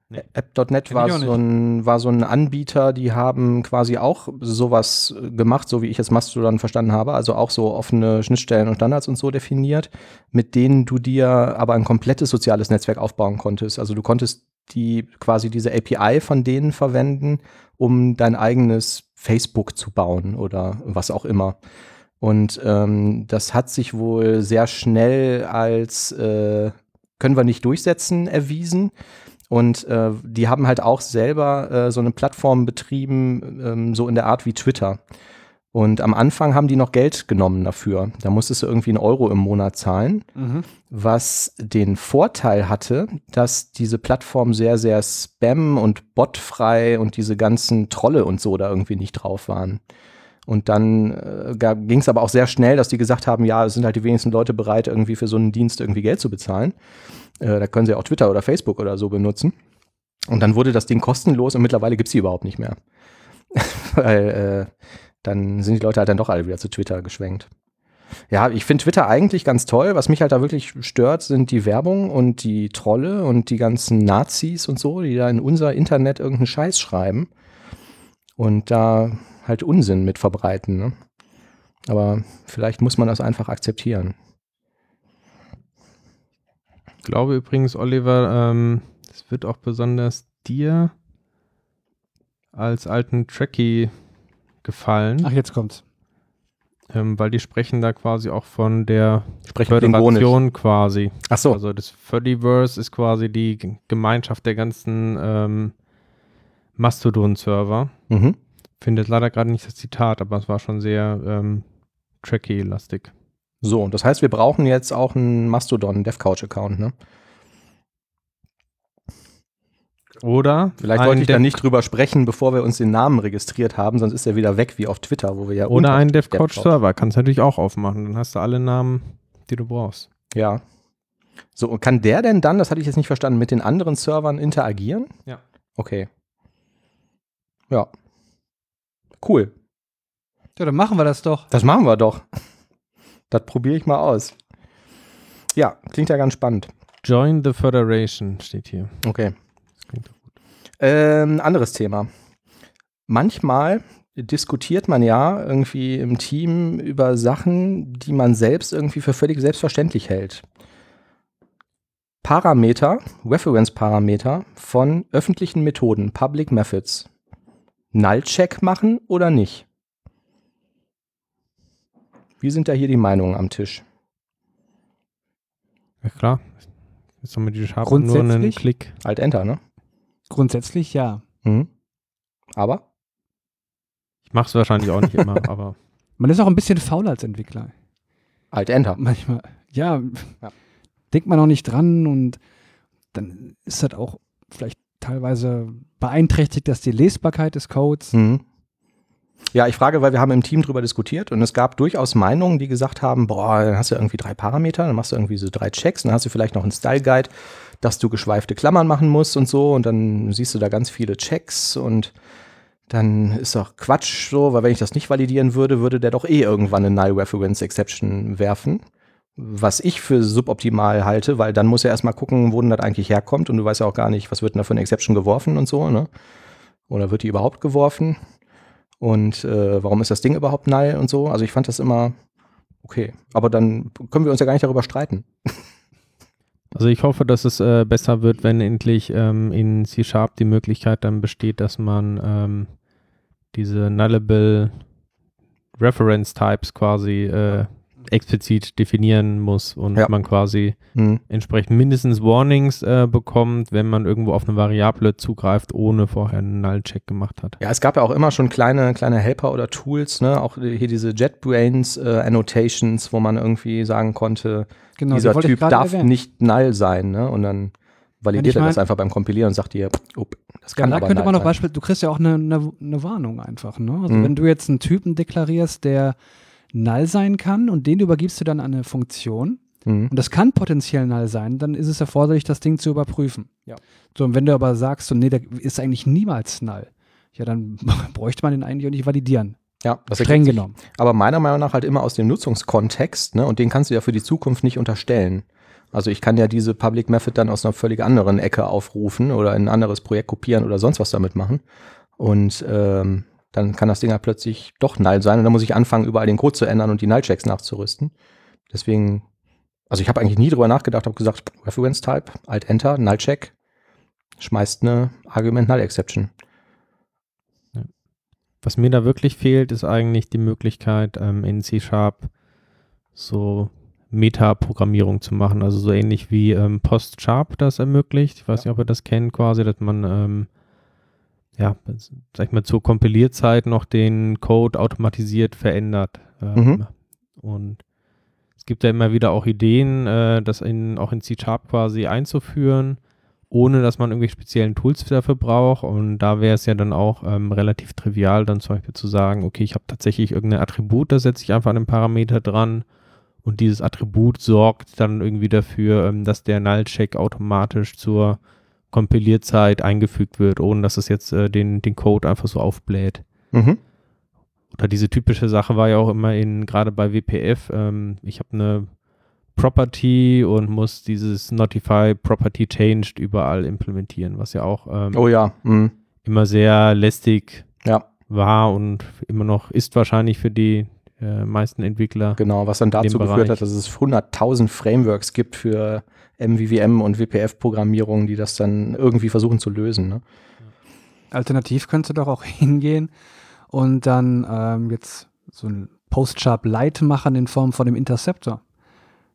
Nee. App.net Kenn war so, ein, war so ein Anbieter, die haben quasi auch sowas äh, gemacht, so wie ich es Mastodon verstanden habe, also auch so offene Schnittstellen und Standards und so definiert, mit denen du dir aber ein komplettes soziales Netzwerk aufbauen konntest. Also du konntest die quasi diese API von denen verwenden, um dein eigenes Facebook zu bauen oder was auch immer. Und ähm, das hat sich wohl sehr schnell als äh, können wir nicht durchsetzen erwiesen. Und äh, die haben halt auch selber äh, so eine Plattform betrieben, ähm, so in der Art wie Twitter. Und am Anfang haben die noch Geld genommen dafür. Da musstest du irgendwie einen Euro im Monat zahlen Mhm. was den Vorteil hatte, dass diese Plattform sehr, sehr spam- und botfrei und diese ganzen Trolle und so da irgendwie nicht drauf waren. Und dann äh, ging es aber auch sehr schnell, dass die gesagt haben, ja, es sind halt die wenigsten Leute bereit, irgendwie für so einen Dienst irgendwie Geld zu bezahlen. Äh, da können sie auch Twitter oder Facebook oder so benutzen. Und dann wurde das Ding kostenlos und mittlerweile gibt es sie überhaupt nicht mehr. Weil äh, dann sind die Leute halt dann doch alle wieder zu Twitter geschwenkt. Ja, ich finde Twitter eigentlich ganz toll. Was mich halt da wirklich stört, sind die Werbung und die Trolle und die ganzen Nazis und so, die da in unser Internet irgendeinen Scheiß schreiben und da halt Unsinn mit verbreiten. Ne? Aber vielleicht muss man das einfach akzeptieren. Ich glaube übrigens, Oliver, ähm, es wird auch besonders dir als alten Trekkie gefallen, Ach, jetzt kommt's. ähm, weil die sprechen da quasi auch von der Sprechen. Föderation quasi. Ach so, Also das Fediverse ist quasi die G- Gemeinschaft der ganzen ähm, Mastodon-Server. mhm. Finde jetzt leider gerade nicht das Zitat, aber es war schon sehr ähm, Trekkie-lastig. so. Das heißt, wir brauchen jetzt auch einen Mastodon DevCouch-Account. Ne? Oder Vielleicht wollte ich da nicht drüber sprechen, bevor wir uns den Namen registriert haben, sonst ist er wieder weg wie auf Twitter, wo wir ja Oder unter ein DevCouch- DevCouch-Server. Kannst du natürlich auch aufmachen. Dann hast du alle Namen, die du brauchst. Ja. So, und kann der denn dann, das hatte ich jetzt nicht verstanden, mit den anderen Servern interagieren? Ja. Okay. Ja. Cool. Ja, dann machen wir das doch. Das machen wir doch. Das probiere ich mal aus. Ja, klingt ja ganz spannend. Join the Federation steht hier. Okay. Das klingt doch gut. Ähm, anderes Thema. Manchmal diskutiert man ja irgendwie im Team über Sachen, die man selbst irgendwie für völlig selbstverständlich hält. Parameter, Reference-Parameter von öffentlichen Methoden, Public Methods. Null-Check machen oder nicht? Wie sind da hier die Meinungen am Tisch? Ja, klar. Jetzt haben wir die Schaben nur einen? Klick. Alt-Enter, ne? Grundsätzlich ja. Mhm. Aber? Ich mache es wahrscheinlich auch nicht immer, aber Man ist auch ein bisschen faul als Entwickler. Alt-Enter. Manchmal. Ja, Ja. denkt man auch nicht dran und dann ist das auch vielleicht teilweise beeinträchtigt das die Lesbarkeit des Codes. Mhm. Ja, ich frage, weil wir haben im Team drüber diskutiert und es gab durchaus Meinungen, die gesagt haben, boah, dann hast du irgendwie drei Parameter, dann machst du irgendwie so drei Checks, dann hast du vielleicht noch einen Style Guide, dass du geschweifte Klammern machen musst und so und dann siehst du da ganz viele Checks und dann ist doch Quatsch so, weil wenn ich das nicht validieren würde, würde der doch eh irgendwann eine Null Reference Exception werfen. Was ich für suboptimal halte, weil dann muss er erstmal gucken, wo denn das eigentlich herkommt und du weißt ja auch gar nicht, was wird denn da für eine Exception geworfen und so, ne? Oder wird die überhaupt geworfen? Und äh, warum ist das Ding überhaupt null und so? Also ich fand das immer okay. Aber dann können wir uns ja gar nicht darüber streiten. Also ich hoffe, dass es äh, besser wird, wenn endlich ähm, in C-Sharp die Möglichkeit dann besteht, dass man ähm, diese Nullable Reference Types quasi äh, explizit definieren muss und Ja. man quasi Mhm. entsprechend mindestens Warnings äh, bekommt, wenn man irgendwo auf eine Variable zugreift, ohne vorher einen Null-Check gemacht hat. Ja, es gab ja auch immer schon kleine, kleine Helper oder Tools, ne? Auch hier diese JetBrains äh, Annotations, wo man irgendwie sagen konnte, Genau, die dieser Typ darf erwähnen. nicht null sein, ne? Und dann validiert er das mein- einfach beim Kompilieren und sagt dir, up, das kann Ja, da könnte man noch. Beispiel, du kriegst ja auch eine, eine, eine Warnung einfach. Ne? Also Mhm. wenn du jetzt einen Typen deklarierst, der null sein kann und den übergibst du dann an eine Funktion Mhm. und das kann potenziell null sein, dann ist es erforderlich, das Ding zu überprüfen. Ja. So, und wenn du aber sagst, so, nee, der ist eigentlich niemals null, ja, dann bräuchte man den eigentlich auch nicht validieren. Ja, das Streng genommen. Aber meiner Meinung nach halt immer aus dem Nutzungskontext, ne? Und den kannst du ja für die Zukunft nicht unterstellen. Also ich kann ja diese Public Method dann aus einer völlig anderen Ecke aufrufen oder in ein anderes Projekt kopieren oder sonst was damit machen. Und ähm, dann kann das Ding ja plötzlich doch null sein und dann muss ich anfangen, überall den Code zu ändern und die Null-Checks nachzurüsten. Deswegen, also ich habe eigentlich nie drüber nachgedacht, habe gesagt, Reference Type, Alt-Enter, Null-Check, schmeißt eine Argument-Null-Exception. Was mir da wirklich fehlt, ist eigentlich die Möglichkeit, ähm, in C-Sharp so Meta-Programmierung zu machen. Also so ähnlich wie ähm, PostSharp das ermöglicht. Ich weiß nicht, ob ihr das kennt, quasi, dass man ähm, ja, sag ich mal, zur Kompilierzeit noch den Code automatisiert verändert. Ähm, Mhm. Und es gibt ja immer wieder auch Ideen, äh, das in, auch in C-Sharp quasi einzuführen, ohne dass man irgendwie speziellen Tools dafür braucht. Und da wäre es ja dann auch ähm, relativ trivial, dann zum Beispiel zu sagen, okay, ich habe tatsächlich irgendein Attribut, da setze ich einfach einen Parameter dran und dieses Attribut sorgt dann irgendwie dafür, ähm, dass der Null-Check automatisch zur Kompilierzeit eingefügt wird, ohne dass es jetzt äh, den, den Code einfach so aufbläht. Mhm. Oder diese typische Sache war ja auch immer in, gerade bei WPF, ähm, ich habe eine Property und muss dieses Notify Property Changed überall implementieren, was ja auch ähm, Oh ja, mhm. immer sehr lästig ja. war und immer noch ist wahrscheinlich für die äh, meisten Entwickler. Genau, was dann dazu geführt hat, dass es 100.000 Frameworks gibt für MVVM und WPF-Programmierung, die das dann irgendwie versuchen zu lösen. Ne? Alternativ könntest du doch auch hingehen und dann ähm, jetzt so ein Post-Sharp Lite machen in Form von dem Interceptor.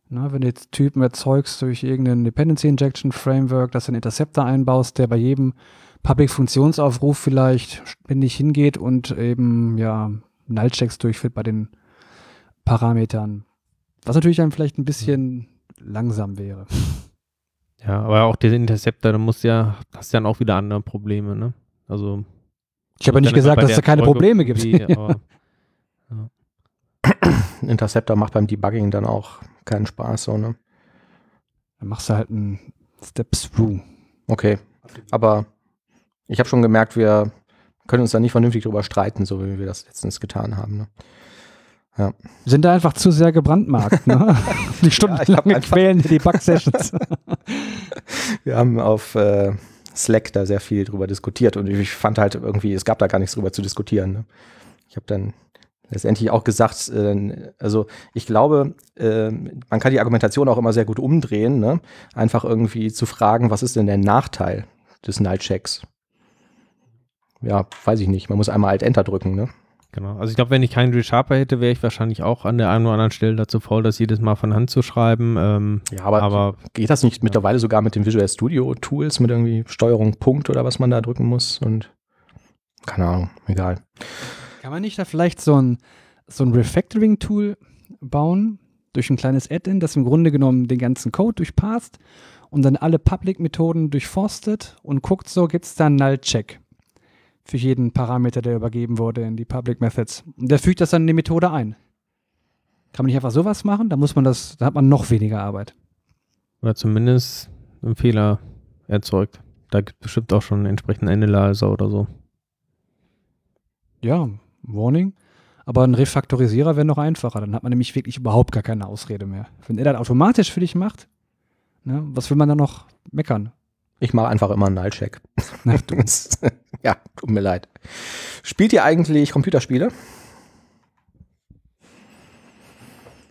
Na, wenn du jetzt Typen erzeugst durch irgendein Dependency Injection Framework, dass du einen Interceptor einbaust, der bei jedem Public-Funktionsaufruf vielleicht ständig hingeht und eben ja Null-Checks durchführt bei den Parametern. Was natürlich dann vielleicht ein bisschen langsam wäre. Ja, aber auch der Interceptor, da muss ja, hast ja dann auch wieder andere Probleme, ne? Also Ich habe ja nicht gesagt, dass es da keine Probleme gibt. aber- Ein Interceptor macht beim Debugging dann auch keinen Spaß. So, ne? Dann machst du halt einen Step-Through. Okay, aber ich habe schon gemerkt, wir können uns da nicht vernünftig drüber streiten, so wie wir das letztens getan haben. Ne? Wir sind da einfach zu sehr gebrandmarkt, ne? Die stundenlange einfach- quälende Debug-Sessions. Wir haben auf äh, Slack da sehr viel drüber diskutiert und ich fand halt irgendwie, es gab da gar nichts drüber zu diskutieren. Ne? Ich habe dann letztendlich auch gesagt, äh, also ich glaube, äh, man kann die Argumentation auch immer sehr gut umdrehen, ne? einfach irgendwie zu fragen, was ist denn der Nachteil des Null-Checks? Ja, weiß ich nicht. Man muss einmal Alt-Enter drücken, ne? Genau. Also ich glaube, wenn ich keinen ReSharper hätte, wäre ich wahrscheinlich auch an der einen oder anderen Stelle dazu faul, das jedes Mal von Hand zu schreiben. Ähm, Ja, aber, aber geht das nicht mittlerweile sogar mit den Visual Studio Tools, mit irgendwie Steuerung Punkt oder was man da drücken muss? Und keine Ahnung, egal. Kann man nicht da vielleicht so ein, so ein Refactoring-Tool bauen, durch ein kleines Add-in, das im Grunde genommen den ganzen Code durchpasst und dann alle Public-Methoden durchforstet und guckt, so gibt es da einen Null-Check für jeden Parameter, der übergeben wurde in die Public Methods. Und der fügt das dann in die Methode ein. Kann man nicht einfach sowas machen? Da muss man das, da hat man noch weniger Arbeit. oder zumindest einen Fehler erzeugt. Da gibt es bestimmt auch schon einen entsprechenden Analyzer oder so. Ja, Warning. Aber ein Refaktorisierer wäre noch einfacher. Dann hat man nämlich wirklich überhaupt gar keine Ausrede mehr. Wenn er das automatisch für dich macht, ne, was will man dann noch meckern? Ich mache einfach immer einen Null-Check. ja, tut mir leid. Spielt ihr eigentlich Computerspiele?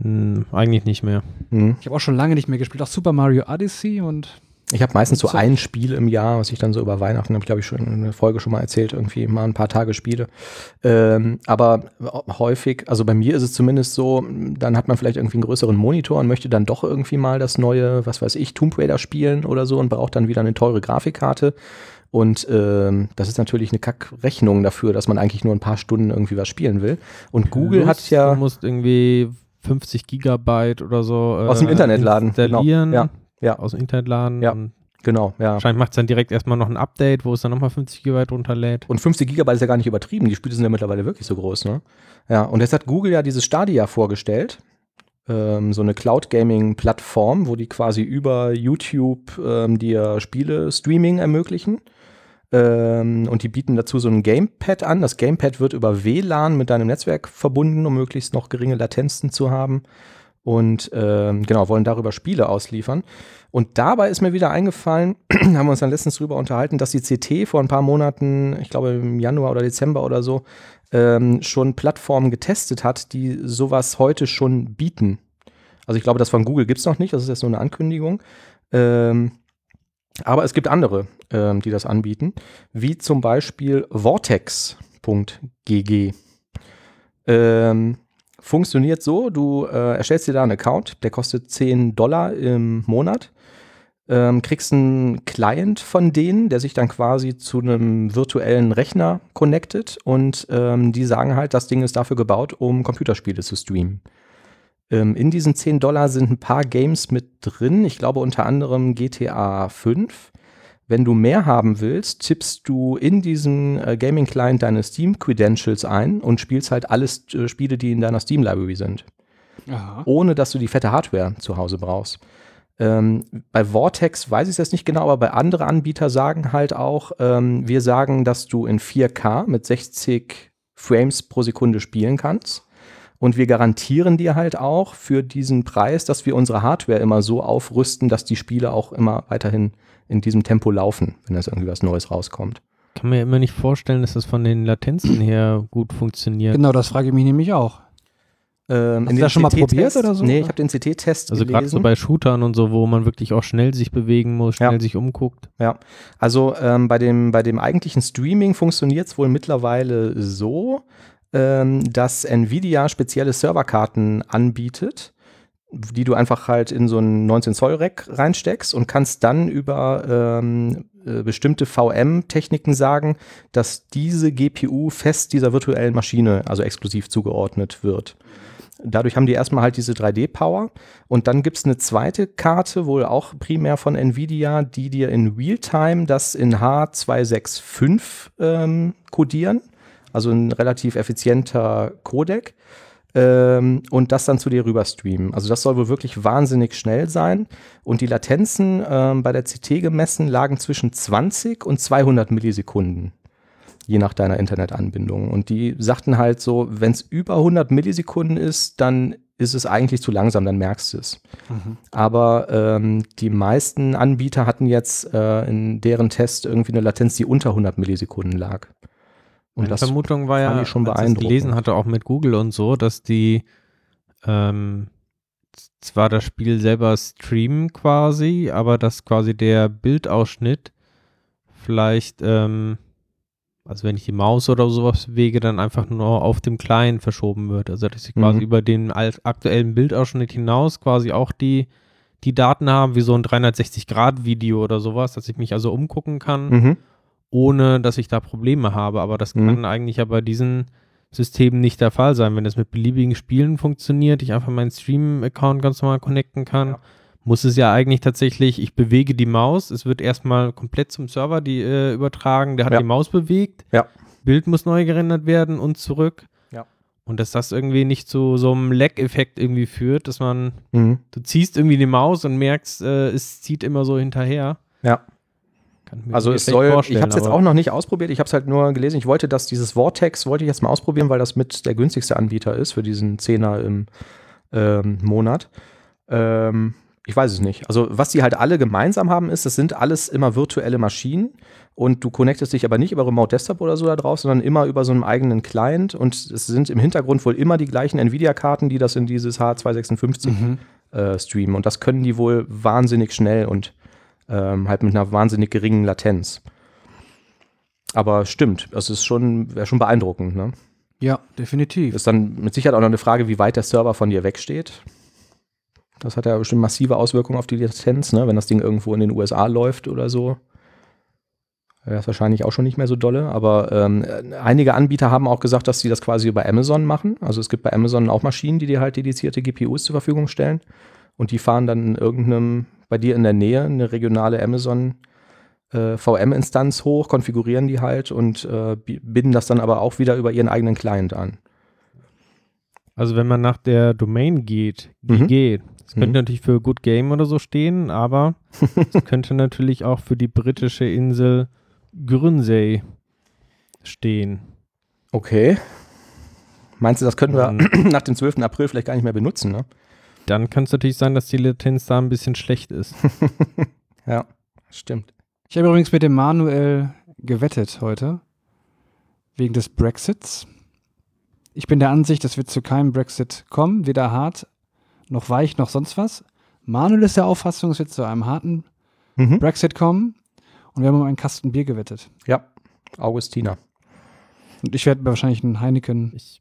Hm, eigentlich nicht mehr. Hm. Ich habe auch schon lange nicht mehr gespielt. Auch Super Mario Odyssey und Ich habe meistens so So. ein Spiel im Jahr, was ich dann so über Weihnachten, habe ich glaube ich schon in der Folge schon mal erzählt, irgendwie mal ein paar Tage spiele. Ähm, aber häufig, also bei mir ist es zumindest so, dann hat man vielleicht irgendwie einen größeren Monitor und möchte dann doch irgendwie mal das neue, was weiß ich, Tomb Raider spielen oder so und braucht dann wieder eine teure Grafikkarte. Und ähm, das ist natürlich eine Kackrechnung dafür, dass man eigentlich nur ein paar Stunden irgendwie was spielen will. Und Google hat Plus, ja Du musst irgendwie 50 Gigabyte oder so äh, aus dem Internet laden. installieren. Genau. Ja, ja, Aus dem Internet laden. Ja. Genau. Ja. wahrscheinlich macht es dann direkt erstmal noch ein Update, wo es dann nochmal 50 Gigabyte runterlädt. Und 50 Gigabyte ist ja gar nicht übertrieben. Die Spiele sind ja mittlerweile wirklich so groß, ne? Ja, und jetzt hat Google ja dieses Stadia vorgestellt. Ähm, so eine Cloud-Gaming-Plattform, wo die quasi über YouTube ähm, dir Spiele-Streaming ermöglichen. Ähm, und die bieten dazu so ein Gamepad an. Das Gamepad wird über WLAN mit deinem Netzwerk verbunden, um möglichst noch geringe Latenzen zu haben. Und ähm, genau, wollen darüber Spiele ausliefern. Und dabei ist mir wieder eingefallen, haben wir uns dann letztens drüber unterhalten, dass die CT vor ein paar Monaten, ich glaube im Januar oder Dezember oder so, ähm, schon Plattformen getestet hat, die sowas heute schon bieten. Also ich glaube, das von Google gibt es noch nicht, das ist jetzt nur eine Ankündigung. Ähm, aber es gibt andere, ähm, die das anbieten, wie zum Beispiel Vortex.gg. Ähm, funktioniert so, du äh, erstellst dir da einen Account, der kostet 10 Dollar im Monat, ähm, kriegst einen Client von denen, der sich dann quasi zu einem virtuellen Rechner connectet und ähm, die sagen halt, das Ding ist dafür gebaut, um Computerspiele zu streamen. Ähm, in diesen 10 Dollar sind ein paar Games mit drin, ich glaube unter anderem GTA 5. Wenn du mehr haben willst, tippst du in diesen äh, Gaming Client deine Steam Credentials ein und spielst halt alle äh, Spiele, die in deiner Steam Library sind Aha. ohne dass du die fette Hardware zu Hause brauchst. Ähm, bei Vortex weiß ich das nicht genau, aber bei anderen Anbietern sagen halt auch, ähm, wir sagen, dass du in 4K mit 60 Frames pro Sekunde spielen kannst. Und wir garantieren dir halt auch für diesen Preis, dass wir unsere Hardware immer so aufrüsten, dass die Spiele auch immer weiterhin in diesem Tempo laufen, wenn das irgendwie was Neues rauskommt. Kann mir immer nicht vorstellen, dass das von den Latenzen her gut funktioniert. Genau, das frage ich mich nämlich auch. Ähm, Hast du das schon mal probiert oder so? Nee, ich habe den CT-Test Also gerade so bei Shootern und so, wo man wirklich auch schnell sich bewegen muss, schnell Ja. sich umguckt. Ja, also ähm, bei, dem, bei dem eigentlichen Streaming funktioniert es wohl mittlerweile so, ähm, dass Nvidia spezielle Serverkarten anbietet, die du einfach halt in so ein 19-Zoll-Rack reinsteckst und kannst dann über ähm, äh, bestimmte VM-Techniken sagen, dass diese GPU fest dieser virtuellen Maschine, also exklusiv zugeordnet wird. Dadurch haben die erstmal halt diese 3D-Power. Und dann gibt es eine zweite Karte, wohl auch primär von Nvidia, die dir in Realtime das in H265 ähm, codieren. Also ein relativ effizienter Codec. Ähm, und das dann zu dir rüber streamen. Also das soll wohl wirklich wahnsinnig schnell sein. Und die Latenzen ähm, bei der CT gemessen lagen zwischen 20 und 200 Millisekunden je nach deiner Internetanbindung. Und die sagten halt so, wenn es über 100 Millisekunden ist, dann ist es eigentlich zu langsam, dann merkst du es. Aber ähm, die meisten Anbieter hatten jetzt äh, in deren Test irgendwie eine Latenz, die unter 100 Millisekunden lag. Und Meine das Vermutung war ja, ich schon als ich es beeindruckend. gelesen hatte, auch mit Google und so, dass die ähm, zwar das Spiel selber streamen quasi, aber dass quasi der Bildausschnitt vielleicht, ähm, also wenn ich die Maus oder sowas bewege, dann einfach nur auf dem Client verschoben wird. Also dass ich quasi Mhm. über den aktuellen Bildausschnitt hinaus quasi auch die, die Daten haben, wie so ein 360-Grad-Video oder sowas, dass ich mich also umgucken kann Mhm. Ohne dass ich da Probleme habe. Aber das Mhm. kann eigentlich ja bei diesen Systemen nicht der Fall sein. Wenn das mit beliebigen Spielen funktioniert, ich einfach meinen Stream-Account ganz normal connecten kann, Ja. muss es ja eigentlich tatsächlich, ich bewege die Maus, es wird erstmal komplett zum Server die, äh, übertragen, der hat Ja. die Maus bewegt, Ja. Bild muss neu gerendert werden und zurück. Und dass das irgendwie nicht zu so einem Lag-Effekt irgendwie führt, dass man, Mhm. du ziehst irgendwie die Maus und merkst, äh, es zieht immer so hinterher. Ja. Kann ich mir Also es soll, ich habe es jetzt auch noch nicht ausprobiert, ich habe es halt nur gelesen. Ich wollte, dass dieses Vortex, wollte ich jetzt mal ausprobieren, weil das mit der günstigste Anbieter ist für diesen Zehner im ähm, Monat. Ähm, Ich weiß es nicht. Also, was die halt alle gemeinsam haben, ist, das sind alles immer virtuelle Maschinen und du connectest dich aber nicht über Remote Desktop oder so da drauf, sondern immer über so einen eigenen Client und es sind im Hintergrund wohl immer die gleichen Nvidia-Karten, die das in dieses H256 äh, streamen und das können die wohl wahnsinnig schnell und ähm, halt mit einer wahnsinnig geringen Latenz. Aber stimmt, das ist schon, wäre schon beeindruckend, ne? Ja, definitiv. Ist dann mit Sicherheit auch noch eine Frage, wie weit der Server von dir wegsteht. Das hat ja bestimmt massive Auswirkungen auf die Latenz, ne? wenn das Ding irgendwo in den USA läuft oder so. Wäre das wahrscheinlich auch schon nicht mehr so dolle. Aber ähm, einige Anbieter haben auch gesagt, dass sie das quasi über Amazon machen. Also es gibt bei Amazon auch Maschinen, die dir halt dedizierte GPUs zur Verfügung stellen. Und die fahren dann in irgendeinem, bei dir in der Nähe, eine regionale Amazon äh, VM-Instanz hoch, konfigurieren die halt und äh, bi- binden das dann aber auch wieder über ihren eigenen Client an. Also wenn man nach der Domain geht, Mhm. GG, das könnte Mhm. natürlich für Good Game oder so stehen, aber es könnte natürlich auch für die britische Insel Guernsey stehen. Okay. Meinst du, das können wir Mhm. nach dem 12. April vielleicht gar nicht mehr benutzen, ne? Dann kann es natürlich sein, dass die Latenz da ein bisschen schlecht ist. Ja, stimmt. Ich habe übrigens mit dem Manuel gewettet heute. Wegen des Brexits. Ich bin der Ansicht, es wird zu keinem Brexit kommen, weder hart noch weich noch sonst was. Manuel ist der Auffassung, es wird zu einem harten Mhm. Brexit kommen. Und wir haben um einen Kasten Bier gewettet. Ja, Augustina. Und ich werde wahrscheinlich einen Heineken. Ich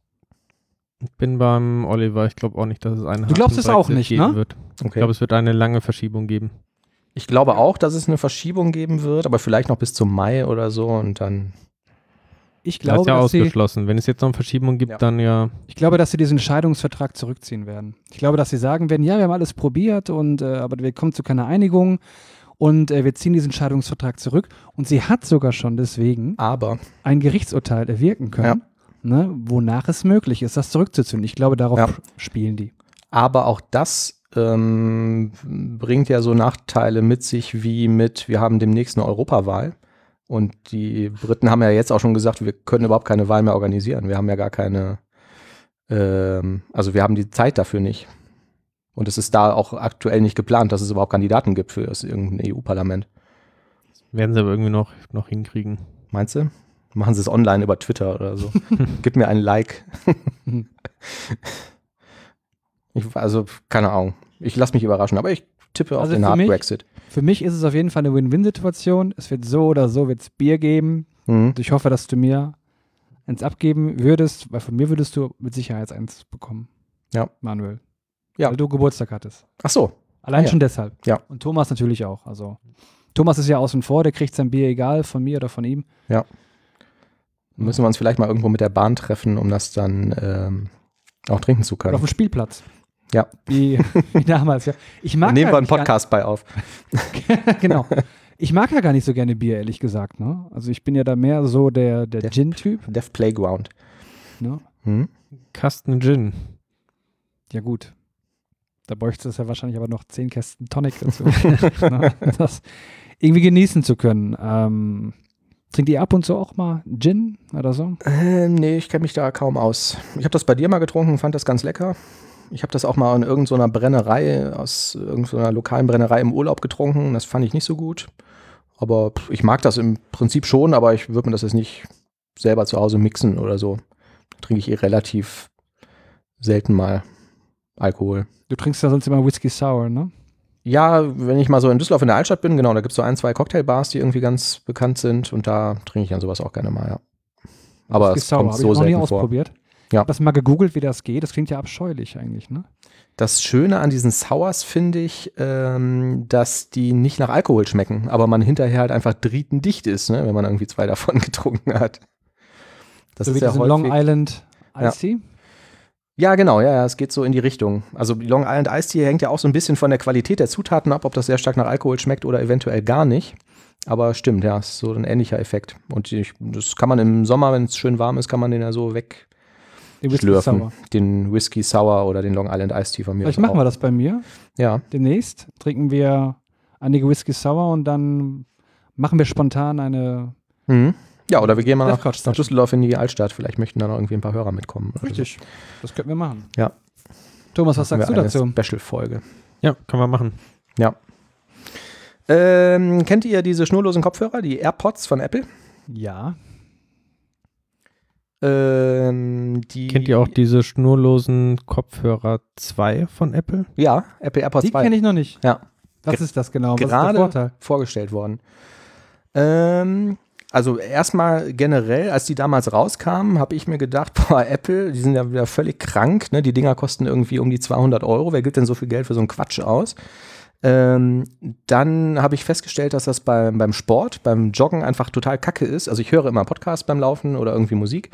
bin beim Oliver, ich glaube auch nicht, dass es einen Du glaubst es auch nicht, geben ne? Wird. Ich Okay. glaube, es wird eine lange Verschiebung geben. Ich glaube auch, dass es eine Verschiebung geben wird, aber vielleicht noch bis zum Mai oder so und dann. Ich Das ist glaube, ja dass sie, ausgeschlossen. Wenn es jetzt noch eine Verschiebung gibt, Ja. dann ja. ich glaube, dass sie diesen Scheidungsvertrag zurückziehen werden. Ich glaube, dass sie sagen werden, ja, wir haben alles probiert, und, äh, aber wir kommen zu keiner Einigung und äh, wir ziehen diesen Scheidungsvertrag zurück. Und sie hat sogar schon deswegen Aber. ein Gerichtsurteil erwirken können, ne, wonach es möglich ist, das zurückzuziehen. Ich glaube, darauf Ja. spielen die. Aber auch das ähm, bringt ja so Nachteile mit sich wie mit, wir haben demnächst eine Europawahl. Und die Briten haben ja jetzt auch schon gesagt, wir können überhaupt keine Wahl mehr organisieren. Wir haben ja gar keine, ähm, also wir haben die Zeit dafür nicht. Und es ist da auch aktuell nicht geplant, dass es überhaupt Kandidaten gibt für das irgendein EU-Parlament. Werden sie aber irgendwie noch, noch hinkriegen. Meinst du? Machen sie es online über Twitter oder so. Gib mir ein Like. ich, also, keine Ahnung. Ich lasse mich überraschen, aber ich tippe auf Also den für Hard mich- Brexit. Für mich ist es auf jeden Fall eine Win-Win-Situation. Es wird so oder so wird's Bier geben. Mhm. Und ich hoffe, dass du mir eins abgeben würdest, weil von mir würdest du mit Sicherheit eins bekommen. Ja. Manuel. Ja. Weil du Geburtstag hattest. Ach so. Allein Ah, ja. schon deshalb. Ja. Und Thomas natürlich auch. Also Thomas ist ja außen vor, der kriegt sein Bier egal von mir oder von ihm. Müssen wir uns vielleicht mal irgendwo mit der Bahn treffen, um das dann ähm, auch trinken zu Oder auf können. dem Spielplatz. Ja. Wie, wie damals, ja. Ich mag nehmen wir einen Podcast bei auf. genau. Ich mag ja gar nicht so gerne Bier, ehrlich gesagt. Ne? Also ich bin ja da mehr so der, der Der- Gin-Typ. Death Playground. Ne? Mhm. Kasten Gin. Ja gut. Da bräuchte es ja wahrscheinlich aber noch zehn Kästen Tonic dazu, ne? das irgendwie genießen zu können. Ähm, trinkt ihr ab und zu auch mal Gin oder so? Äh, nee, ich kenne mich da kaum aus. Ich habe das bei dir mal getrunken, fand das ganz lecker. Ich habe das auch mal in irgendeiner Brennerei, aus irgendeiner lokalen Brennerei im Urlaub getrunken. Das fand ich nicht so gut. Aber ich mag das im Prinzip schon, aber ich würde mir das jetzt nicht selber zu Hause mixen oder so. Da trinke ich eh relativ selten mal Alkohol. Du trinkst ja sonst immer Whisky Sour, ne? Ja, wenn ich mal so in Düsseldorf in der Altstadt bin, genau, da gibt es so ein, zwei Cocktailbars, die irgendwie ganz bekannt sind und da trinke ich dann sowas auch gerne mal, ja. Aber Whisky es kommt habe so ich noch nie vor. ausprobiert. Ich Ja. habe das mal gegoogelt, wie das geht. Das klingt ja abscheulich eigentlich, ne? Das Schöne an diesen Sours finde ich, ähm, dass die nicht nach Alkohol schmecken, aber man hinterher halt einfach drietendicht ist, ne, wenn man irgendwie zwei davon getrunken hat. Das so wie ist ja diesen häufig. Long Island Ja. Ice Tea. Ja, genau, ja, ja, es geht so in die Richtung. Also die Long Island Ice Tea hängt ja auch so ein bisschen von der Qualität der Zutaten ab, ob das sehr stark nach Alkohol schmeckt oder eventuell gar nicht. Aber stimmt, ja, ist so ein ähnlicher Effekt. Und ich, das kann man im Sommer, wenn es schön warm ist, kann man den ja so Den Whisky. Sour. Den Whisky Sour oder den Long Island Ice Tea von mir. Vielleicht machen wir das bei mir. Ja, Demnächst trinken wir einige Whisky Sour und dann machen wir spontan eine. Mhm. Ja, oder wir gehen mal nach, nach. Düsseldorf in die Altstadt. Vielleicht möchten da noch irgendwie ein paar Hörer mitkommen. Richtig. Das könnten wir machen. Ja. Thomas, was so. sagst du wir dazu? Eine Special-Folge. Ja, kann man machen. Ja. Ähm, kennt ihr diese schnurlosen Kopfhörer, die AirPods von Apple? Ja. Ähm, die, Kennt ihr auch diese schnurlosen Kopfhörer 2 von Apple? Ja, Apple AirPods Die 2. kenne ich noch nicht. Ja. Was Ge- ist das genau? Was ist der gerade Vorteil? vorgestellt worden. Ähm, also erstmal generell, als die damals rauskamen, habe ich mir gedacht, boah, Apple, die sind ja wieder völlig krank. Ne? Die Dinger kosten irgendwie um die 200 Euro. Wer gibt denn so viel Geld für so einen Quatsch aus? Ähm, dann habe ich festgestellt, dass das beim, beim Sport, beim Joggen einfach total kacke ist. Also ich höre immer Podcast beim Laufen oder irgendwie Musik.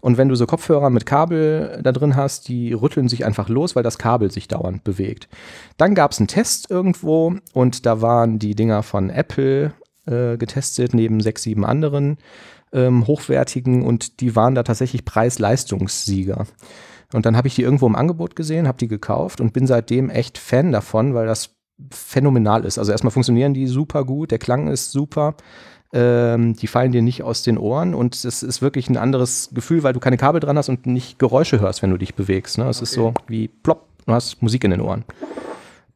Und wenn du so Kopfhörer mit Kabel da drin hast, die rütteln sich einfach los, weil das Kabel sich dauernd bewegt. Dann gab es einen Test irgendwo und da waren die Dinger von Apple äh, getestet, neben sechs, sieben anderen ähm, hochwertigen und die waren da tatsächlich Preis-Leistungssieger. Und dann habe ich die irgendwo im Angebot gesehen, habe die gekauft und bin seitdem echt Fan davon, weil das phänomenal ist. Also erstmal funktionieren die super gut, der Klang ist super. Ähm, die fallen dir nicht aus den Ohren und es ist wirklich ein anderes Gefühl, weil du keine Kabel dran hast und nicht Geräusche hörst, wenn du dich bewegst. Ne? Es ist so wie plopp, du hast Musik in den Ohren.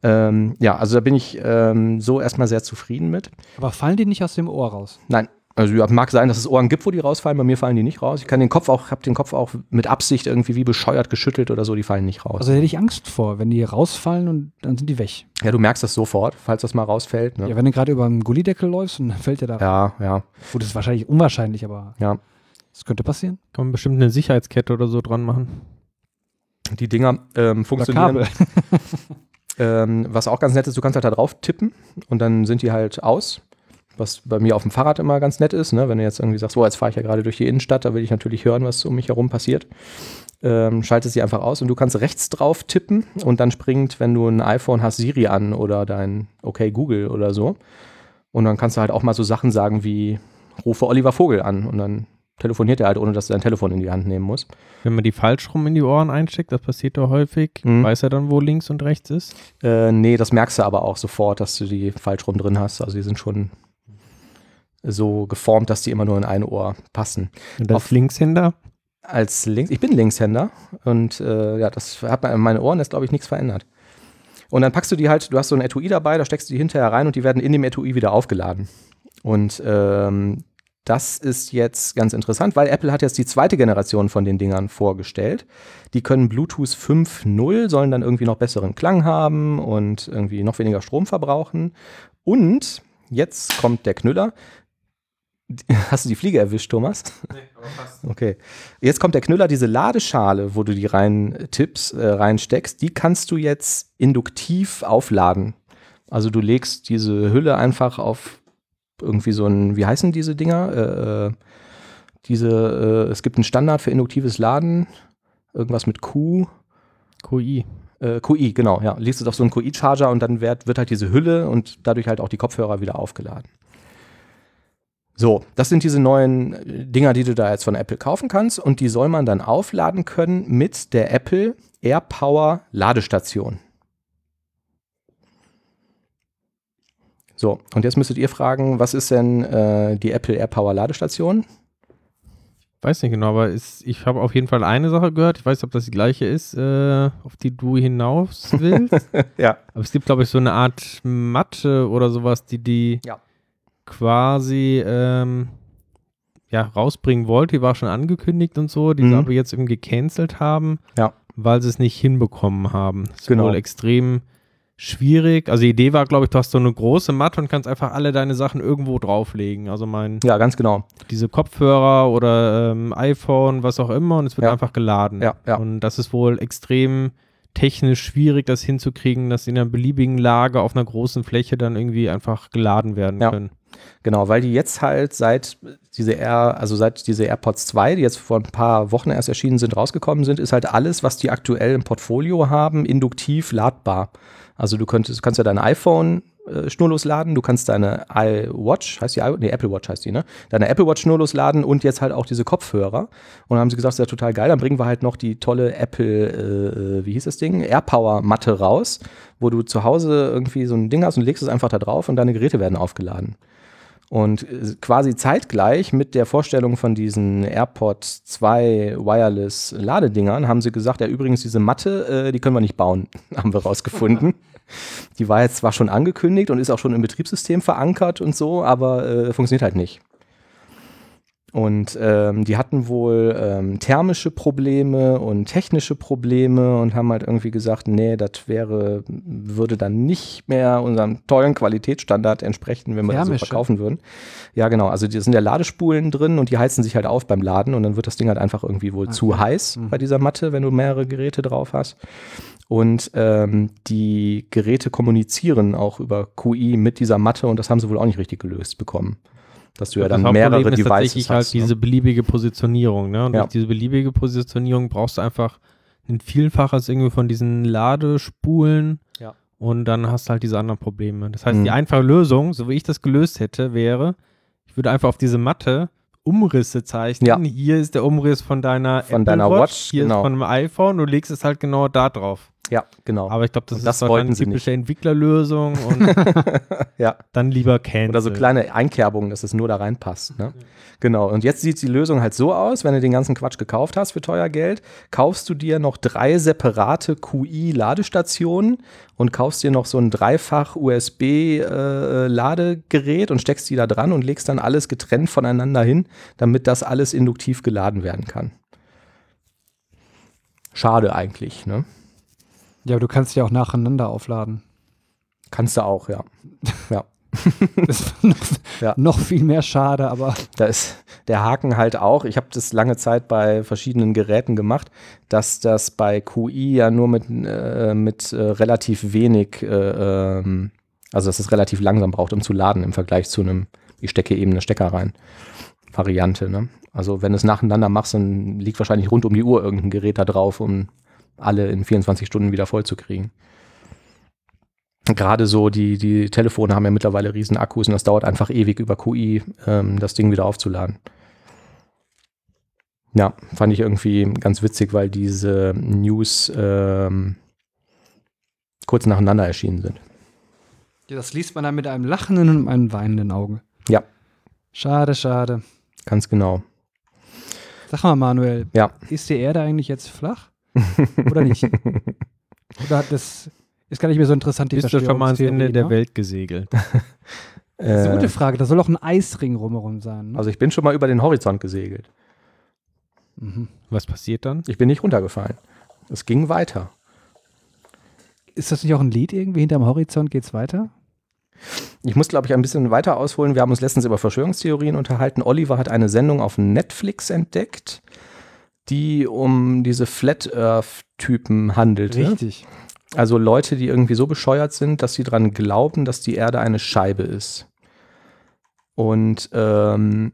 Ähm, ja, also da bin ich ähm, so erstmal sehr zufrieden mit. Aber fallen die nicht aus dem Ohr raus? Nein, also ja, mag sein, dass es Ohren gibt, wo die rausfallen. Bei mir fallen die nicht raus. Ich kann den Kopf auch, habe den Kopf auch mit Absicht irgendwie wie bescheuert geschüttelt oder so. Die fallen nicht raus. Also hätte ich Angst vor, wenn die rausfallen und dann sind die weg. ja, du merkst das sofort, falls das mal rausfällt. Ne? Ja, wenn du gerade über einen Gullideckel läufst und dann fällt der da. Ja, ja, Gut, das ist wahrscheinlich unwahrscheinlich, aber ja. es könnte passieren. Kann man bestimmt eine Sicherheitskette oder so dran machen. Die Dinger ähm, Oder funktionieren. Ähm, was auch ganz nett ist, du kannst halt da drauf tippen und dann sind die halt aus. Was bei mir auf dem Fahrrad immer ganz nett ist, ne? wenn du jetzt irgendwie sagst, so, jetzt fahre ich ja gerade durch die Innenstadt, da will ich natürlich hören, was um mich herum passiert. Ähm, schaltest sie einfach aus und du kannst rechts drauf tippen und dann springt, wenn du ein iPhone hast, Siri an oder dein Okay Google oder so. Und dann kannst du halt auch mal so Sachen sagen wie, rufe Oliver Vogel an und dann telefoniert er halt, ohne dass du dein Telefon in die Hand nehmen musst. Wenn man die falsch rum in die Ohren einsteckt, das passiert doch häufig, Mhm. weiß er dann, wo links und rechts ist? Äh, nee, das merkst du aber auch sofort, dass du die falsch rum drin hast. Also die sind schon so geformt, dass die immer nur in ein Ohr passen. Und Auf- als Linkshänder? Als Links, ich bin Linkshänder und äh, ja, das hat man, meine Ohren ist, glaube ich, nichts verändert. Und dann packst du die halt, du hast so ein Etui dabei, da steckst du die hinterher rein und die werden in dem Etui wieder aufgeladen. Und ähm, das ist jetzt ganz interessant, weil Apple hat jetzt die zweite Generation von den Dingern vorgestellt. Die können Bluetooth 5.0, sollen dann irgendwie noch besseren Klang haben und irgendwie noch weniger Strom verbrauchen. Und jetzt kommt der Knüller. Hast du die Fliege erwischt, Thomas? Okay. Jetzt kommt der Knüller, diese Ladeschale, wo du die rein tippst, äh, reinsteckst, die kannst du jetzt induktiv aufladen. Also du legst diese Hülle einfach auf irgendwie so ein, wie heißen diese Dinger? Äh, äh, diese, äh, es gibt einen Standard für induktives Laden, irgendwas mit Q. QI. Äh, QI, genau, ja. Legst es auf so einen QI-Charger und dann wird, wird halt diese Hülle und dadurch halt auch die Kopfhörer wieder aufgeladen. So, das sind diese neuen äh, Dinger, die du da jetzt von Apple kaufen kannst und die soll man dann aufladen können mit der Apple AirPower Ladestation. So, und jetzt müsstet ihr fragen, was ist denn äh, die Apple AirPower Ladestation? Weiß nicht genau, aber ist, ich habe auf jeden Fall eine Sache gehört. Ich weiß nicht, ob das die gleiche ist, äh, auf die du hinaus willst. Ja. Aber es gibt, glaube ich, so eine Art Matte oder sowas, die die Ja. quasi ähm, ja, rausbringen wollte. Die war schon angekündigt und so, die sie Mhm. aber jetzt eben gecancelt haben, Ja. weil sie es nicht hinbekommen haben. Das ist Genau. wohl extrem schwierig. Also die Idee war, glaube ich, du hast so eine große Matte und kannst einfach alle deine Sachen irgendwo drauflegen. Also mein Ja, ganz genau. diese Kopfhörer oder ähm, iPhone, was auch immer, und es wird Ja. einfach geladen. Ja, ja. Und das ist wohl extrem technisch schwierig, das hinzukriegen, dass in einer beliebigen Lage auf einer großen Fläche dann irgendwie einfach geladen werden Ja. können. Genau, weil die jetzt halt seit diese Air, also seit diese AirPods 2, die jetzt vor ein paar Wochen erst erschienen sind, rausgekommen sind, ist halt alles, was die aktuell im Portfolio haben, induktiv ladbar. Also du könntest, kannst ja dein iPhone äh, schnurlos laden, du kannst deine iWatch, heißt die I, nee, Apple Watch heißt die, ne? Deine Apple Watch schnurlos laden und jetzt halt auch diese Kopfhörer. Und dann haben sie gesagt, das ist ja total geil, dann bringen wir halt noch die tolle Apple, äh, äh, wie hieß das Ding? AirPower Matte raus, wo du zu Hause irgendwie so ein Ding hast und legst es einfach da drauf und deine Geräte werden aufgeladen. Und äh, quasi zeitgleich mit der Vorstellung von diesen AirPods 2 Wireless Ladedingern haben sie gesagt, ja übrigens diese Matte, äh, die können wir nicht bauen, haben wir rausgefunden. die war jetzt zwar schon angekündigt und ist auch schon im Betriebssystem verankert und so, aber äh, funktioniert halt nicht. Und ähm, die hatten wohl ähm, thermische Probleme und technische Probleme und haben halt irgendwie gesagt, nee, das wäre, würde dann nicht mehr unserem tollen Qualitätsstandard entsprechen, wenn wir das so Thermische? verkaufen würden. Ja, genau. Also die sind ja Ladespulen drin und die heizen sich halt auf beim Laden und dann wird das Ding halt einfach irgendwie wohl zu heiß bei dieser Matte, wenn du mehrere Geräte drauf hast. Und ähm, die Geräte kommunizieren auch über QI mit dieser Matte und das haben sie wohl auch nicht richtig gelöst bekommen. Dass du ja dann mehrere Devices tatsächlich halt hast. ne? diese beliebige Positionierung. Ne? Und Ja. durch diese beliebige Positionierung brauchst du einfach ein Vielfaches irgendwie von diesen Ladespulen. Ja. Und dann hast du halt diese anderen Probleme. Das heißt, Mhm. die einfache Lösung, so wie ich das gelöst hätte, wäre, ich würde einfach auf diese Matte Umrisse zeichnen. Ja. Hier ist der Umriss von deiner Von Apple deiner Watch, Watch, hier genau. ist von einem iPhone, du legst es halt genau da drauf. Ja, genau. Aber ich glaube, das ist das wollten eine typische Entwicklerlösung und ja. dann lieber cancel. Oder so kleine Einkerbungen, dass es nur da reinpasst. Ne? Genau. Und jetzt sieht die Lösung halt so aus, wenn du den ganzen Quatsch gekauft hast für teuer Geld, kaufst du dir noch drei separate QI-Ladestationen und kaufst dir noch so ein dreifach USB-Ladegerät und steckst die da dran und legst dann alles getrennt voneinander hin, damit das alles induktiv geladen werden kann. Schade eigentlich, ne? Ja, aber du kannst ja auch nacheinander aufladen. Kannst du auch, ja. Ja. Das ist noch, Ja. noch viel mehr schade, aber Da ist der Haken halt auch, ich habe das lange Zeit bei verschiedenen Geräten gemacht, dass das bei QI ja nur mit, äh, mit äh, relativ wenig, äh, ähm, also dass es relativ langsam braucht, um zu laden im Vergleich zu einem, ich stecke eben eine Stecker rein, Variante. Ne? Also wenn du es nacheinander machst, dann liegt wahrscheinlich rund um die Uhr irgendein Gerät da drauf, um alle in 24 Stunden wieder voll zu kriegen. Gerade so, die, die Telefone haben ja mittlerweile riesen Akkus und das dauert einfach ewig über QI, ähm, das Ding wieder aufzuladen. Ja, fand ich irgendwie ganz witzig, weil diese News ähm, kurz nacheinander erschienen sind. ja, das liest man dann mit einem lachenden und einem weinenden Auge. Ja. Schade, schade. Ganz genau. Sag mal, Manuel, Ja. ist die Erde eigentlich jetzt flach? Oder nicht? Oder hat das ist gar nicht mehr so interessant, die Bist du schon mal ans Ende der ne? Welt gesegelt? Das ist eine Äh, gute Frage. Da soll auch ein Eisring rumherum sein. Ne? also ich bin schon mal über den Horizont gesegelt. mhm. Was passiert dann? Ich bin nicht runtergefallen. Es ging weiter. Ist das nicht auch ein Lied irgendwie? Hinterm Horizont geht's weiter? Ich muss, glaube ich, ein bisschen weiter ausholen. Wir haben uns letztens über Verschwörungstheorien unterhalten. Oliver hat eine Sendung auf Netflix entdeckt, die um diese Flat Earth-Typen handelte. Richtig. Also Leute, die irgendwie so bescheuert sind, dass sie dran glauben, dass die Erde eine Scheibe ist. Und ähm,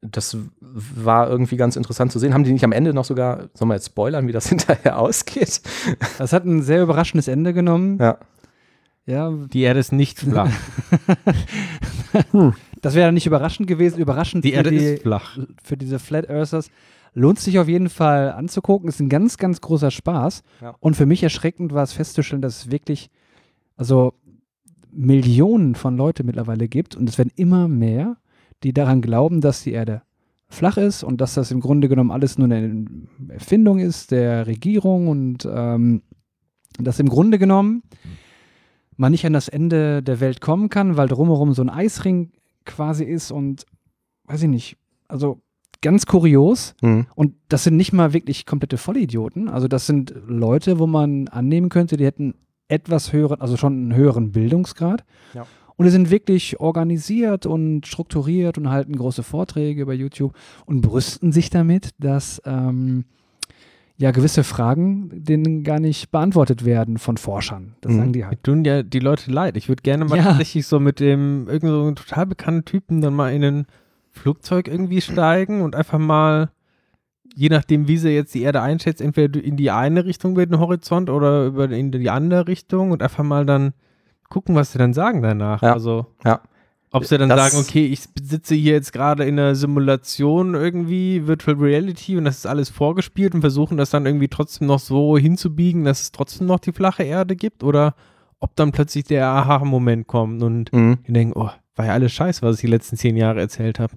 das war irgendwie ganz interessant zu sehen. Haben die nicht am Ende noch sogar, sollen wir jetzt spoilern, wie das hinterher ausgeht? Das hat ein sehr überraschendes Ende genommen. Ja. Ja, Die Erde ist nicht flach. das wäre nicht überraschend gewesen. Überraschend Die für, Erde die, ist flach. für diese Flat Earthers. Lohnt sich auf jeden Fall anzugucken. Ist ein ganz, ganz großer Spaß. Ja. Und für mich erschreckend war es festzustellen, dass es wirklich, also Millionen von Leute mittlerweile gibt und es werden immer mehr, die daran glauben, dass die Erde flach ist und dass das im Grunde genommen alles nur eine Erfindung ist der Regierung und ähm, dass im Grunde genommen man nicht an das Ende der Welt kommen kann, weil drumherum so ein Eisring quasi ist und weiß ich nicht, also ganz kurios. Hm. Und das sind nicht mal wirklich komplette Vollidioten. Also das sind Leute, wo man annehmen könnte, die hätten etwas höheren, also schon einen höheren Bildungsgrad. Ja. Und die sind wirklich organisiert und strukturiert und halten große Vorträge über YouTube und brüsten sich damit, dass ähm, ja gewisse Fragen denen gar nicht beantwortet werden von Forschern. Das Mhm. sagen die halt. Mir tun ja die Leute leid. Ich würde gerne mal Ja. tatsächlich so mit dem irgend so total bekannten Typen dann mal in ein Flugzeug irgendwie steigen und einfach mal, je nachdem, wie sie jetzt die Erde einschätzt, entweder in die eine Richtung über den Horizont oder über in die andere Richtung und einfach mal dann gucken, was sie dann sagen danach. Ja. Also, Ja. ob sie dann Das- sagen, okay, ich sitze hier jetzt gerade in einer Simulation irgendwie, Virtual Reality und das ist alles vorgespielt und versuchen das dann irgendwie trotzdem noch so hinzubiegen, dass es trotzdem noch die flache Erde gibt oder ob dann plötzlich der Aha-Moment kommt und Mhm. die denken, oh, war ja alles scheiße, was ich die letzten zehn Jahre erzählt habe.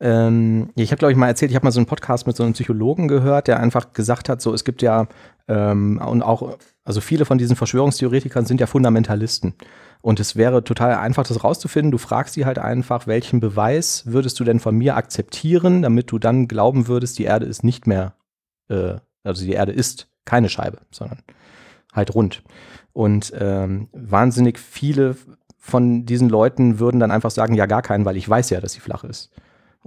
Ähm, ich habe, glaube ich, mal erzählt, ich habe mal so einen Podcast mit so einem Psychologen gehört, der einfach gesagt hat, so es gibt ja ähm, und auch, also viele von diesen Verschwörungstheoretikern sind ja Fundamentalisten. Und es wäre total einfach, das rauszufinden. Du fragst sie halt einfach, welchen Beweis würdest du denn von mir akzeptieren, damit du dann glauben würdest, die Erde ist nicht mehr, äh, also die Erde ist keine Scheibe, sondern halt rund. Und ähm, wahnsinnig viele von diesen Leuten würden dann einfach sagen, ja, gar keinen, weil ich weiß ja, dass sie flach ist.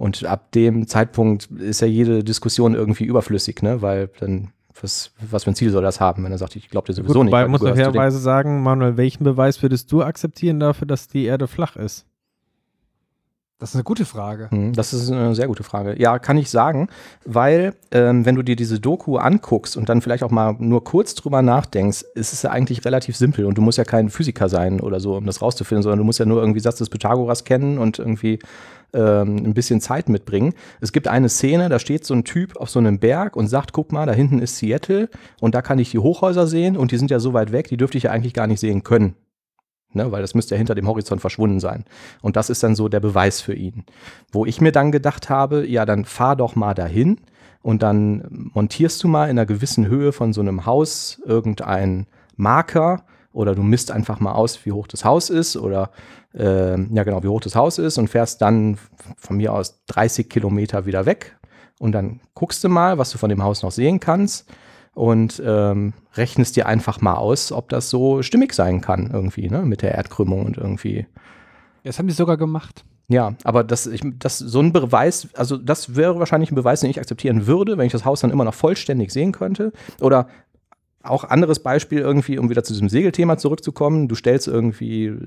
Und ab dem Zeitpunkt ist ja jede Diskussion irgendwie überflüssig, ne? Weil dann, was, was für ein Ziel soll das haben, wenn er sagt, ich glaube dir sowieso Gut, nicht. wobei weil muss man fairerweise sagen, Manuel, welchen Beweis würdest du akzeptieren dafür, dass die Erde flach ist? Das ist eine gute Frage. Hm, Das ist eine sehr gute Frage. Ja, kann ich sagen, weil ähm, wenn du dir diese Doku anguckst und dann vielleicht auch mal nur kurz drüber nachdenkst, ist es ja eigentlich relativ simpel und du musst ja kein Physiker sein oder so, um das rauszufinden, sondern du musst ja nur irgendwie Satz des Pythagoras kennen und irgendwie ähm, ein bisschen Zeit mitbringen. Es gibt eine Szene, da steht so ein Typ auf so einem Berg und sagt, guck mal, da hinten ist Seattle und da kann ich die Hochhäuser sehen und die sind ja so weit weg, die dürfte ich ja eigentlich gar nicht sehen können. Ne, weil das müsste ja hinter dem Horizont verschwunden sein. Und das ist dann so der Beweis für ihn. Wo ich mir dann gedacht habe, ja, dann fahr doch mal dahin und dann montierst du mal in einer gewissen Höhe von so einem Haus irgendeinen Marker oder du misst einfach mal aus, wie hoch das Haus ist oder äh, ja genau, wie hoch das Haus ist und fährst dann von mir aus 30 Kilometer wieder weg und dann guckst du mal, was du von dem Haus noch sehen kannst und ähm, rechnest dir einfach mal aus, ob das so stimmig sein kann irgendwie, ne, mit der Erdkrümmung und irgendwie. Das haben die sogar gemacht. Ja, aber das, ich, das, so ein Beweis, also das wäre wahrscheinlich ein Beweis, den ich akzeptieren würde, wenn ich das Haus dann immer noch vollständig sehen könnte. Oder auch anderes Beispiel irgendwie, um wieder zu diesem Segelthema zurückzukommen. Du stellst irgendwie, äh,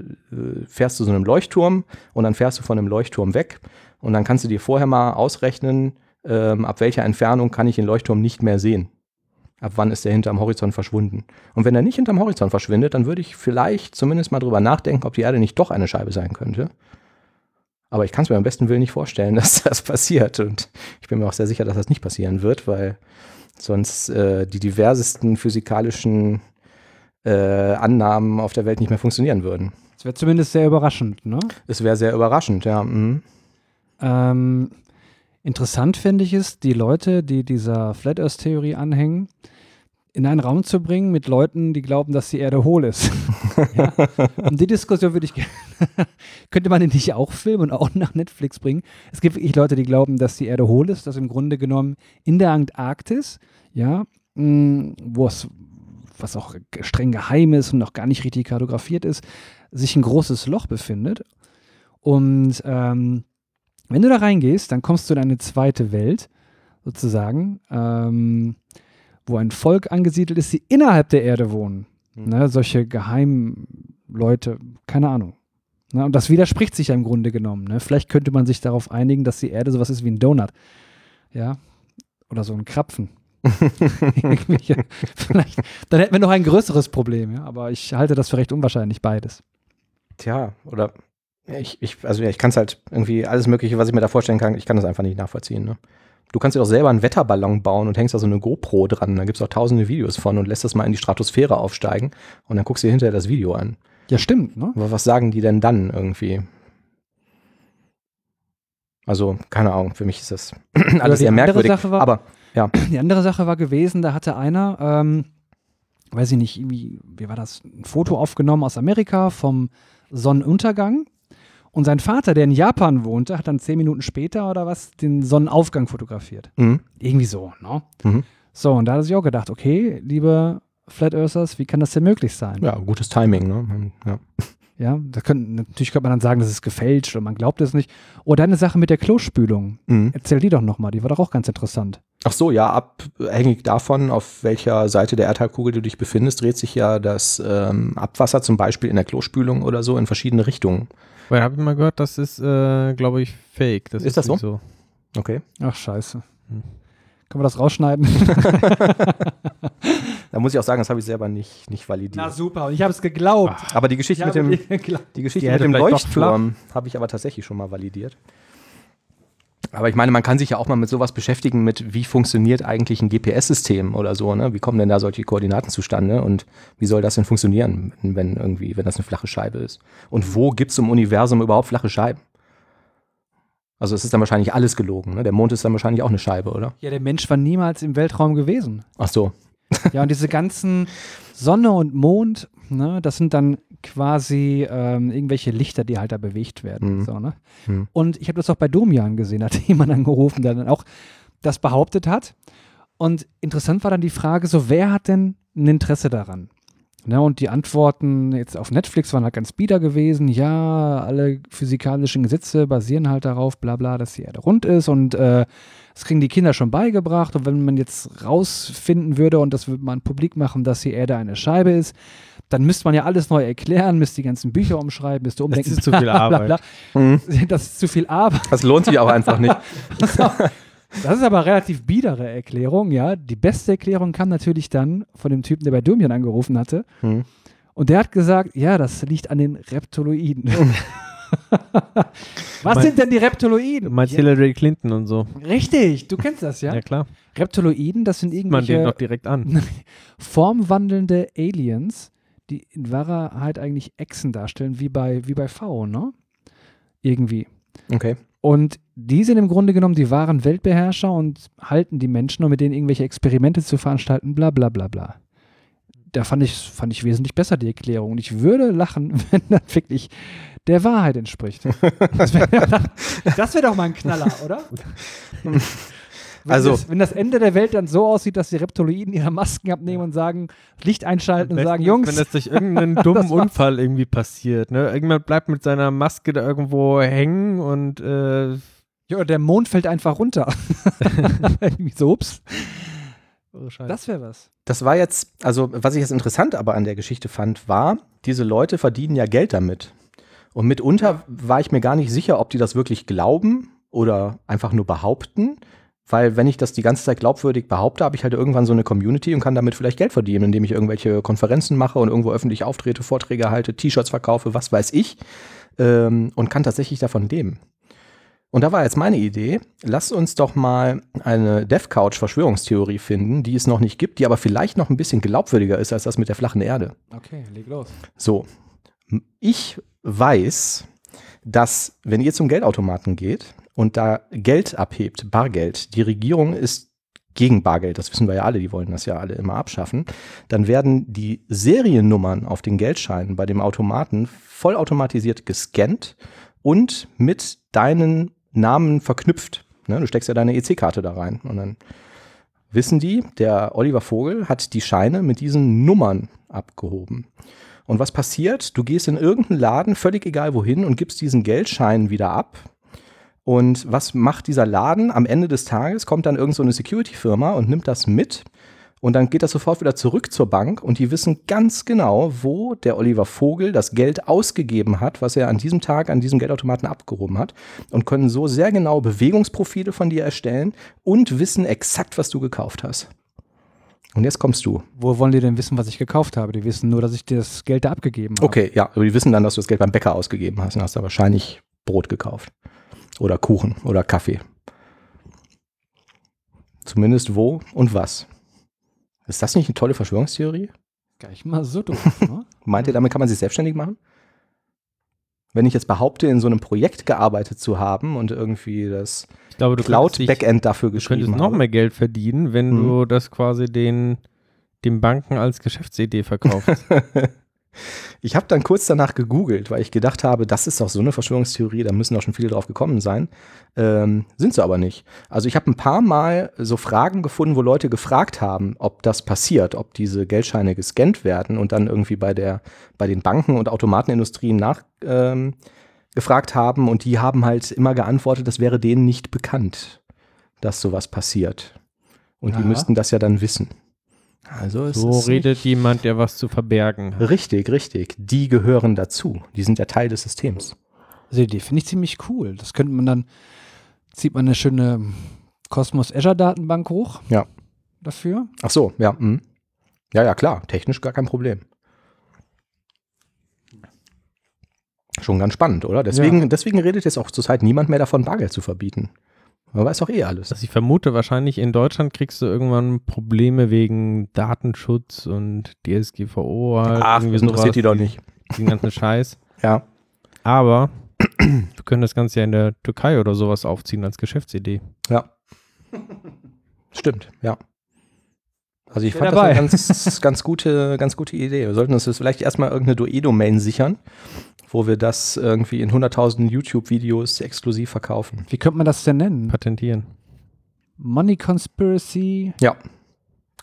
fährst zu so einem Leuchtturm und dann fährst du von einem Leuchtturm weg und dann kannst du dir vorher mal ausrechnen, ähm, ab welcher Entfernung kann ich den Leuchtturm nicht mehr sehen. Ab wann ist der hinterm Horizont verschwunden? Und wenn er nicht hinterm Horizont verschwindet, dann würde ich vielleicht zumindest mal drüber nachdenken, ob die Erde nicht doch eine Scheibe sein könnte. Aber ich kann es mir am besten Willen nicht vorstellen, dass das passiert. Und ich bin mir auch sehr sicher, dass das nicht passieren wird, weil sonst äh, die diversesten physikalischen äh, Annahmen auf der Welt nicht mehr funktionieren würden. Das wäre zumindest sehr überraschend, ne? Es wäre sehr überraschend, ja. Mhm. Ähm, interessant finde ich es, die Leute, die dieser Flat Earth Theorie anhängen, in einen Raum zu bringen mit Leuten, die glauben, dass die Erde hohl ist. ja. Und die Diskussion würde ich gerne. Könnte man die nicht auch filmen und auch nach Netflix bringen? Es gibt wirklich Leute, die glauben, dass die Erde hohl ist, dass im Grunde genommen in der Antarktis, ja, mh, wo es, was auch streng geheim ist und noch gar nicht richtig kartografiert ist, sich ein großes Loch befindet. Und ähm, wenn du da reingehst, dann kommst du in eine zweite Welt, sozusagen, ähm, wo ein Volk angesiedelt ist, die innerhalb der Erde wohnen. Mhm. Ne, solche geheimen Leute, keine Ahnung. Ne, und das widerspricht sich ja im Grunde genommen. Ne? Vielleicht könnte man sich darauf einigen, dass die Erde sowas ist wie ein Donut. Ja. Oder so ein Krapfen. Vielleicht, dann hätten wir noch ein größeres Problem, ja. Aber ich halte das für recht unwahrscheinlich, beides. Tja, oder ich, ich, also ja, ich kann es halt irgendwie alles Mögliche, was ich mir da vorstellen kann, ich kann das einfach nicht nachvollziehen. Ne? Du kannst dir doch selber einen Wetterballon bauen und hängst da so eine GoPro dran. Da gibt es auch tausende Videos von und lässt das mal in die Stratosphäre aufsteigen und dann guckst du dir hinterher das Video an. Ja, stimmt, ne? Aber was sagen die denn dann irgendwie? Also, keine Ahnung, für mich ist das alles sehr merkwürdig. War- aber Die andere Sache war gewesen, da hatte einer, ähm, weiß ich nicht, wie, wie war das, ein Foto aufgenommen aus Amerika vom Sonnenuntergang. Und sein Vater, der in Japan wohnte, hat dann zehn Minuten später oder was den Sonnenaufgang fotografiert. mhm. Irgendwie so, ne? Mhm. So, und da hat er sich auch gedacht, okay, liebe Flat Earthers, wie kann das denn möglich sein? ja, gutes Timing. Ne? Ja. Ja, da können, natürlich könnte man dann sagen, das ist gefälscht oder man glaubt es nicht. Oder eine Sache mit der Klospülung. Mhm. Erzähl die doch nochmal, die war doch auch ganz interessant. Ach so, ja, abhängig davon, auf welcher Seite der Erdhalbkugel du dich befindest, dreht sich ja das ähm, Abwasser zum Beispiel in der Klospülung oder so in verschiedene Richtungen. Weil habe ich mal gehört, das ist, äh, glaube ich, fake. Das Ist das so? nicht so? Okay. Ach, scheiße. Hm. Können wir das rausschneiden? Da muss ich auch sagen, das habe ich selber nicht, nicht validiert. super, und ich habe es geglaubt. aber die Geschichte mit dem, die Geschichte Die mit dem Leuchtturm habe ich aber tatsächlich schon mal validiert. Aber ich meine, man kann sich ja auch mal mit sowas beschäftigen, mit wie funktioniert eigentlich ein GPS-System oder so, ne? Wie kommen denn da solche Koordinaten zustande und wie soll das denn funktionieren, wenn irgendwie, wenn das eine flache Scheibe ist? Und wo gibt es im Universum überhaupt flache Scheiben? Also es ist dann wahrscheinlich alles gelogen, ne? Der Mond ist dann wahrscheinlich auch eine Scheibe, oder? Ja, der Mensch war niemals im Weltraum gewesen. Ach so. Ja, und diese ganzen Sonne und Mond, ne, das sind dann quasi ähm, irgendwelche Lichter, die halt da bewegt werden. Mhm. So, ne? Mhm. Und ich habe das auch bei Domian gesehen, hat jemand angerufen, der dann auch das behauptet hat. Und interessant war dann die Frage, so wer hat denn ein Interesse daran? Ne, und die Antworten jetzt auf Netflix waren halt ganz bieder gewesen. Ja, alle physikalischen Gesetze basieren halt darauf, bla bla, dass die Erde rund ist und äh, das kriegen die Kinder schon beigebracht. Und wenn man jetzt rausfinden würde und das würde man publik machen, dass die Erde eine Scheibe ist, dann müsste man ja alles neu erklären, müsste die ganzen Bücher umschreiben, müsste umdenken. ist zu viel Arbeit. Mhm. Das ist zu viel Arbeit. Das lohnt sich aber einfach nicht. Das ist aber relativ biedere Erklärung, ja. Die beste Erklärung kam natürlich dann von dem Typen, der bei Domian angerufen hatte. Hm. Und der hat gesagt, ja, das liegt an den Reptoloiden. Was Mein- sind denn die Du Reptoloiden? meinst Ja, Hillary Clinton und so. richtig, du kennst das, ja? Ja, klar. Reptoloiden, das sind Sieht man den irgendwelche doch direkt an. formwandelnde Aliens, die in Wahrheit eigentlich Echsen darstellen, wie bei, wie bei V, ne? Irgendwie. Okay. Und die sind im Grunde genommen die wahren Weltbeherrscher und halten die Menschen, um mit denen irgendwelche Experimente zu veranstalten, bla bla bla bla. Da fand ich, fand ich wesentlich besser die Erklärung. Und ich würde lachen, wenn das wirklich der Wahrheit entspricht. Das wäre wär doch mal ein Knaller, oder? Wenn Also- das, wenn das Ende der Welt dann so aussieht, dass die Reptoloiden ihre Masken abnehmen und sagen, Licht einschalten und sagen, Jungs, Wenn das durch irgendeinen dummen. Unfall irgendwie passiert. Ne? Irgendjemand bleibt mit seiner Maske da irgendwo hängen und äh, ja, der Mond fällt einfach runter. Irgendwie so, ups. oh. Das wäre was. Das war jetzt, also was ich jetzt interessant aber an der Geschichte fand, war, diese Leute verdienen ja Geld damit. Und mitunter war ich mir gar nicht sicher, ob die das wirklich glauben oder einfach nur behaupten. Weil wenn ich das die ganze Zeit glaubwürdig behaupte, habe ich halt irgendwann so eine Community und kann damit vielleicht Geld verdienen, indem ich irgendwelche Konferenzen mache und irgendwo öffentlich auftrete, Vorträge halte, T-Shirts verkaufe, was weiß ich. Ähm, und kann tatsächlich davon leben. Und da war jetzt meine Idee, lasst uns doch mal eine DevCouch-Verschwörungstheorie finden, die es noch nicht gibt, die aber vielleicht noch ein bisschen glaubwürdiger ist als das mit der flachen Erde. Okay, leg los. So, ich weiß, dass wenn ihr zum Geldautomaten geht und da Geld abhebt, Bargeld, die Regierung ist gegen Bargeld, das wissen wir ja alle, die wollen das ja alle immer abschaffen, dann werden die Seriennummern auf den Geldscheinen bei dem Automaten vollautomatisiert gescannt und mit deinen Namen verknüpft. Ne, du steckst ja deine EC-Karte da rein und dann wissen die, der Oliver Vogel hat die Scheine mit diesen Nummern abgehoben. Und was passiert? Du gehst in irgendeinen Laden, völlig egal wohin, und gibst diesen Geldschein wieder ab. Und was macht dieser Laden? Am Ende des Tages kommt dann irgend so Security-Firma und nimmt das mit. Und dann geht das sofort wieder zurück zur Bank und die wissen ganz genau, wo der Oliver Vogel das Geld ausgegeben hat, was er an diesem Tag an diesem Geldautomaten abgehoben hat und können so sehr genau Bewegungsprofile von dir erstellen und wissen exakt, was du gekauft hast. Und jetzt kommst du. Wo wollen die denn wissen, was ich gekauft habe? Die wissen nur, dass ich dir das Geld da abgegeben habe. Okay, ja, aber die wissen dann, dass du das Geld beim Bäcker ausgegeben hast und hast da wahrscheinlich Brot gekauft. Oder Kuchen oder Kaffee. Zumindest wo und was. Ist das nicht eine tolle Verschwörungstheorie? Gar nicht mal so doof, ne? Meint ihr, damit kann man sich selbstständig machen? Wenn ich jetzt behaupte, in so einem Projekt gearbeitet zu haben und irgendwie das ich glaube, du könntest dich- Cloud-Backend dafür Du könntest geschrieben noch habe. mehr Geld verdienen, wenn Mhm. du das quasi den, den Banken als Geschäftsidee verkaufst. Ich habe dann kurz danach gegoogelt, weil ich gedacht habe, das ist doch so eine Verschwörungstheorie, da müssen doch schon viele drauf gekommen sein. Ähm, sind sie aber nicht. Also ich habe ein paar Mal so Fragen gefunden, wo Leute gefragt haben, ob das passiert, ob diese Geldscheine gescannt werden und dann irgendwie bei der, bei den Banken und Automatenindustrien nach ähm, haben und die haben halt immer geantwortet, das wäre denen nicht bekannt, dass sowas passiert. Und die Ja. müssten das ja dann wissen. Also es so ist redet jemand, der was zu verbergen hat. Richtig, richtig. Die gehören dazu. Die sind ja Teil des Systems. Also die Idee finde ich ziemlich cool. Das könnte man dann, zieht man eine schöne Cosmos Azure Datenbank hoch. Ja. Dafür. Ach so, ja. mhm. Ja, ja, klar. Technisch gar kein Problem. Schon ganz spannend, oder? Deswegen, deswegen redet jetzt auch zurzeit niemand mehr davon, Bargeld zu verbieten. Man weiß doch eh alles. Also ich vermute wahrscheinlich in Deutschland kriegst du irgendwann Probleme wegen Datenschutz und DSGVO halt. Ach, irgendwie das interessiert sowas, die doch nicht. Den ganzen Scheiß. Ja. Aber wir können das Ganze ja in der Türkei oder sowas aufziehen als Geschäftsidee. Ja. Stimmt, ja. Also ich Bin fand dabei. das eine ganz, ganz, gute, ganz gute Idee. Wir sollten uns jetzt vielleicht erstmal irgendeine DOE-Domain sichern, wo wir das irgendwie in 100.000 YouTube-Videos exklusiv verkaufen. Wie könnte man das denn nennen? Patentieren. Money Conspiracy, Ja.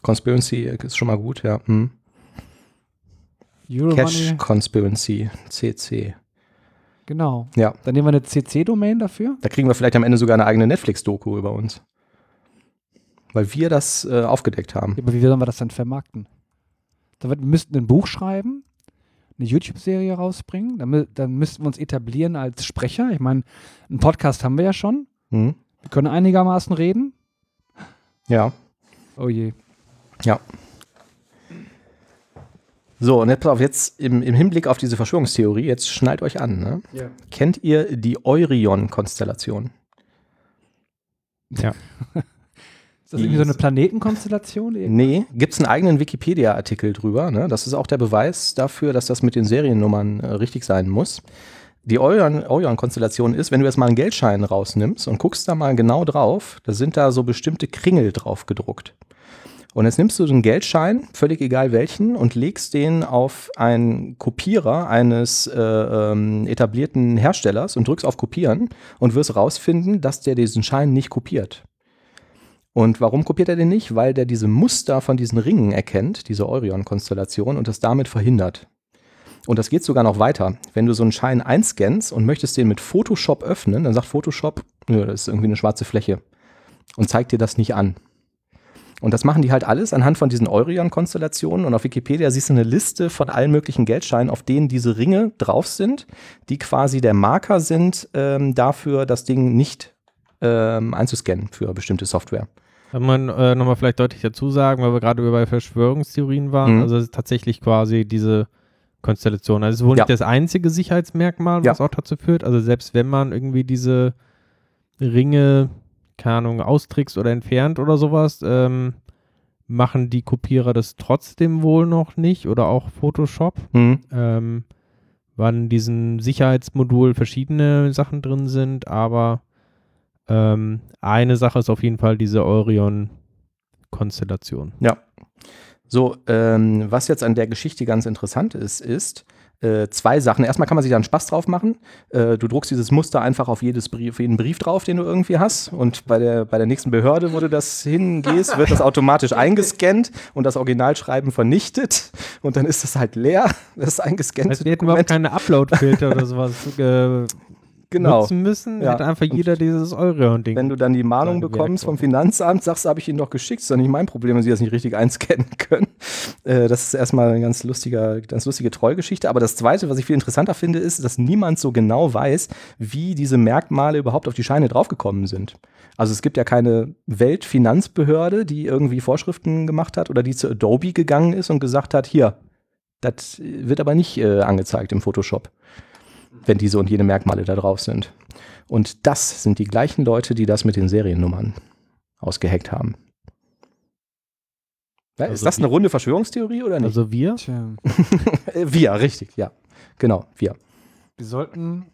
Conspiracy ist schon mal gut, ja. Hm. Euro Cash Money. Conspiracy, CC. Genau. Ja. Dann nehmen wir eine CC-Domain dafür. Da kriegen wir vielleicht am Ende sogar eine eigene Netflix-Doku über uns. Weil wir das äh, aufgedeckt haben. Aber wie sollen wir das dann vermarkten? Da wir müssten ein Buch schreiben, eine YouTube-Serie rausbringen. Dann, dann müssten wir uns etablieren als Sprecher. Ich meine, einen Podcast haben wir ja schon. Hm. Wir können einigermaßen reden. Ja. Oh je. Ja. So, und jetzt, pass auf, jetzt im, im Hinblick auf diese Verschwörungstheorie, jetzt schnallt euch an. Ne? Ja. Kennt ihr die Eurion-Konstellation? Ja. Ist das irgendwie so eine Planetenkonstellation? Nee, gibt es einen eigenen Wikipedia-Artikel drüber. Ne? Das ist auch der Beweis dafür, dass das mit den Seriennummern äh, richtig sein muss. Die Eurion-Konstellation ist, wenn du jetzt mal einen Geldschein rausnimmst und guckst da mal genau drauf, da sind da so bestimmte Kringel drauf gedruckt. Und jetzt nimmst du den Geldschein, völlig egal welchen, und legst den auf einen Kopierer eines äh, ähm, etablierten Herstellers und drückst auf Kopieren und wirst rausfinden, dass der diesen Schein nicht kopiert. Und warum kopiert er den nicht? Weil der diese Muster von diesen Ringen erkennt, diese Orion-Konstellation, und das damit verhindert. Und das geht sogar noch weiter. Wenn du so einen Schein einscannst und möchtest den mit Photoshop öffnen, dann sagt Photoshop, nö, das ist irgendwie eine schwarze Fläche und zeigt dir das nicht an. Und das machen die halt alles anhand von diesen Eurion-Konstellationen. Und auf Wikipedia siehst du eine Liste von allen möglichen Geldscheinen, auf denen diese Ringe drauf sind, die quasi der Marker sind ähm, dafür, das Ding nicht ähm, einzuscannen für bestimmte Software. Kann man äh, nochmal vielleicht deutlich dazu sagen, weil wir gerade bei Verschwörungstheorien waren. Mhm. Also es ist tatsächlich quasi diese Konstellation. Also es ist wohl Ja. nicht das einzige Sicherheitsmerkmal, was Ja. auch dazu führt. Also selbst wenn man irgendwie diese Ringe, keine Ahnung, austrickst oder entfernt oder sowas, ähm, machen die Kopierer das trotzdem wohl noch nicht oder auch Photoshop, Mhm. ähm, weil in diesem Sicherheitsmodul verschiedene Sachen drin sind, aber ähm, eine Sache ist auf jeden Fall diese Orion-Konstellation. Ja. So, ähm, was jetzt an der Geschichte ganz interessant ist, ist äh, zwei Sachen. Erstmal kann man sich da einen Spaß drauf machen. Äh, du druckst dieses Muster einfach auf, jedes Brief, auf jeden Brief drauf, den du irgendwie hast. Und bei der, bei der nächsten Behörde, wo du das hingehst, wird das automatisch eingescannt und das Originalschreiben vernichtet. Und dann ist das halt leer, das eingescannte Also die hätten überhaupt keine Upload-Filter oder sowas äh, Genau. nutzen müssen. Ja. Hätte einfach jeder dieses Orion-Ding. Wenn du dann die Mahnung bekommst vom. Finanzamt, sagst du, habe ich ihnen doch geschickt, ist doch nicht mein Problem, wenn sie das nicht richtig einscannen können. Äh, das ist erstmal eine ganz, lustiger, ganz lustige Trollgeschichte. Aber das Zweite, was ich viel interessanter finde, ist, dass niemand so genau weiß, wie diese Merkmale überhaupt auf die Scheine draufgekommen sind. Also es gibt ja keine Weltfinanzbehörde, die irgendwie Vorschriften gemacht hat oder die zu Adobe gegangen ist und gesagt hat, hier, das wird aber nicht äh, angezeigt im Photoshop, wenn diese und jene Merkmale da drauf sind. Und das sind die gleichen Leute, die das mit den Seriennummern ausgeheckt haben. Ja, ist Also das eine runde Verschwörungstheorie oder nicht? also wir? Äh, wir, richtig, ja. Genau, wir. wir sollten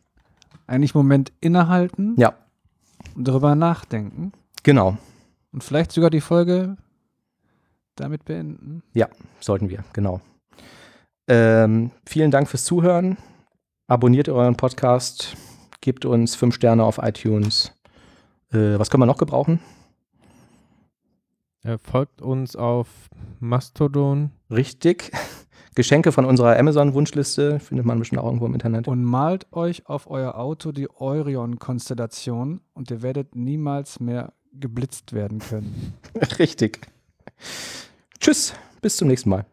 eigentlich einen Moment innehalten Ja, und darüber nachdenken genau, und vielleicht sogar die Folge damit beenden. sollten wir, genau. Ähm, vielen Dank fürs Zuhören. Abonniert euren Podcast, gebt uns fünf Sterne auf iTunes. Äh, was können wir noch gebrauchen? Äh, folgt uns auf Mastodon. Richtig. Geschenke von unserer Amazon-Wunschliste findet man bestimmt auch irgendwo im Internet. Und malt euch auf euer Auto die Orion-Konstellation und ihr werdet niemals mehr geblitzt werden können. Richtig. Tschüss, bis zum nächsten Mal.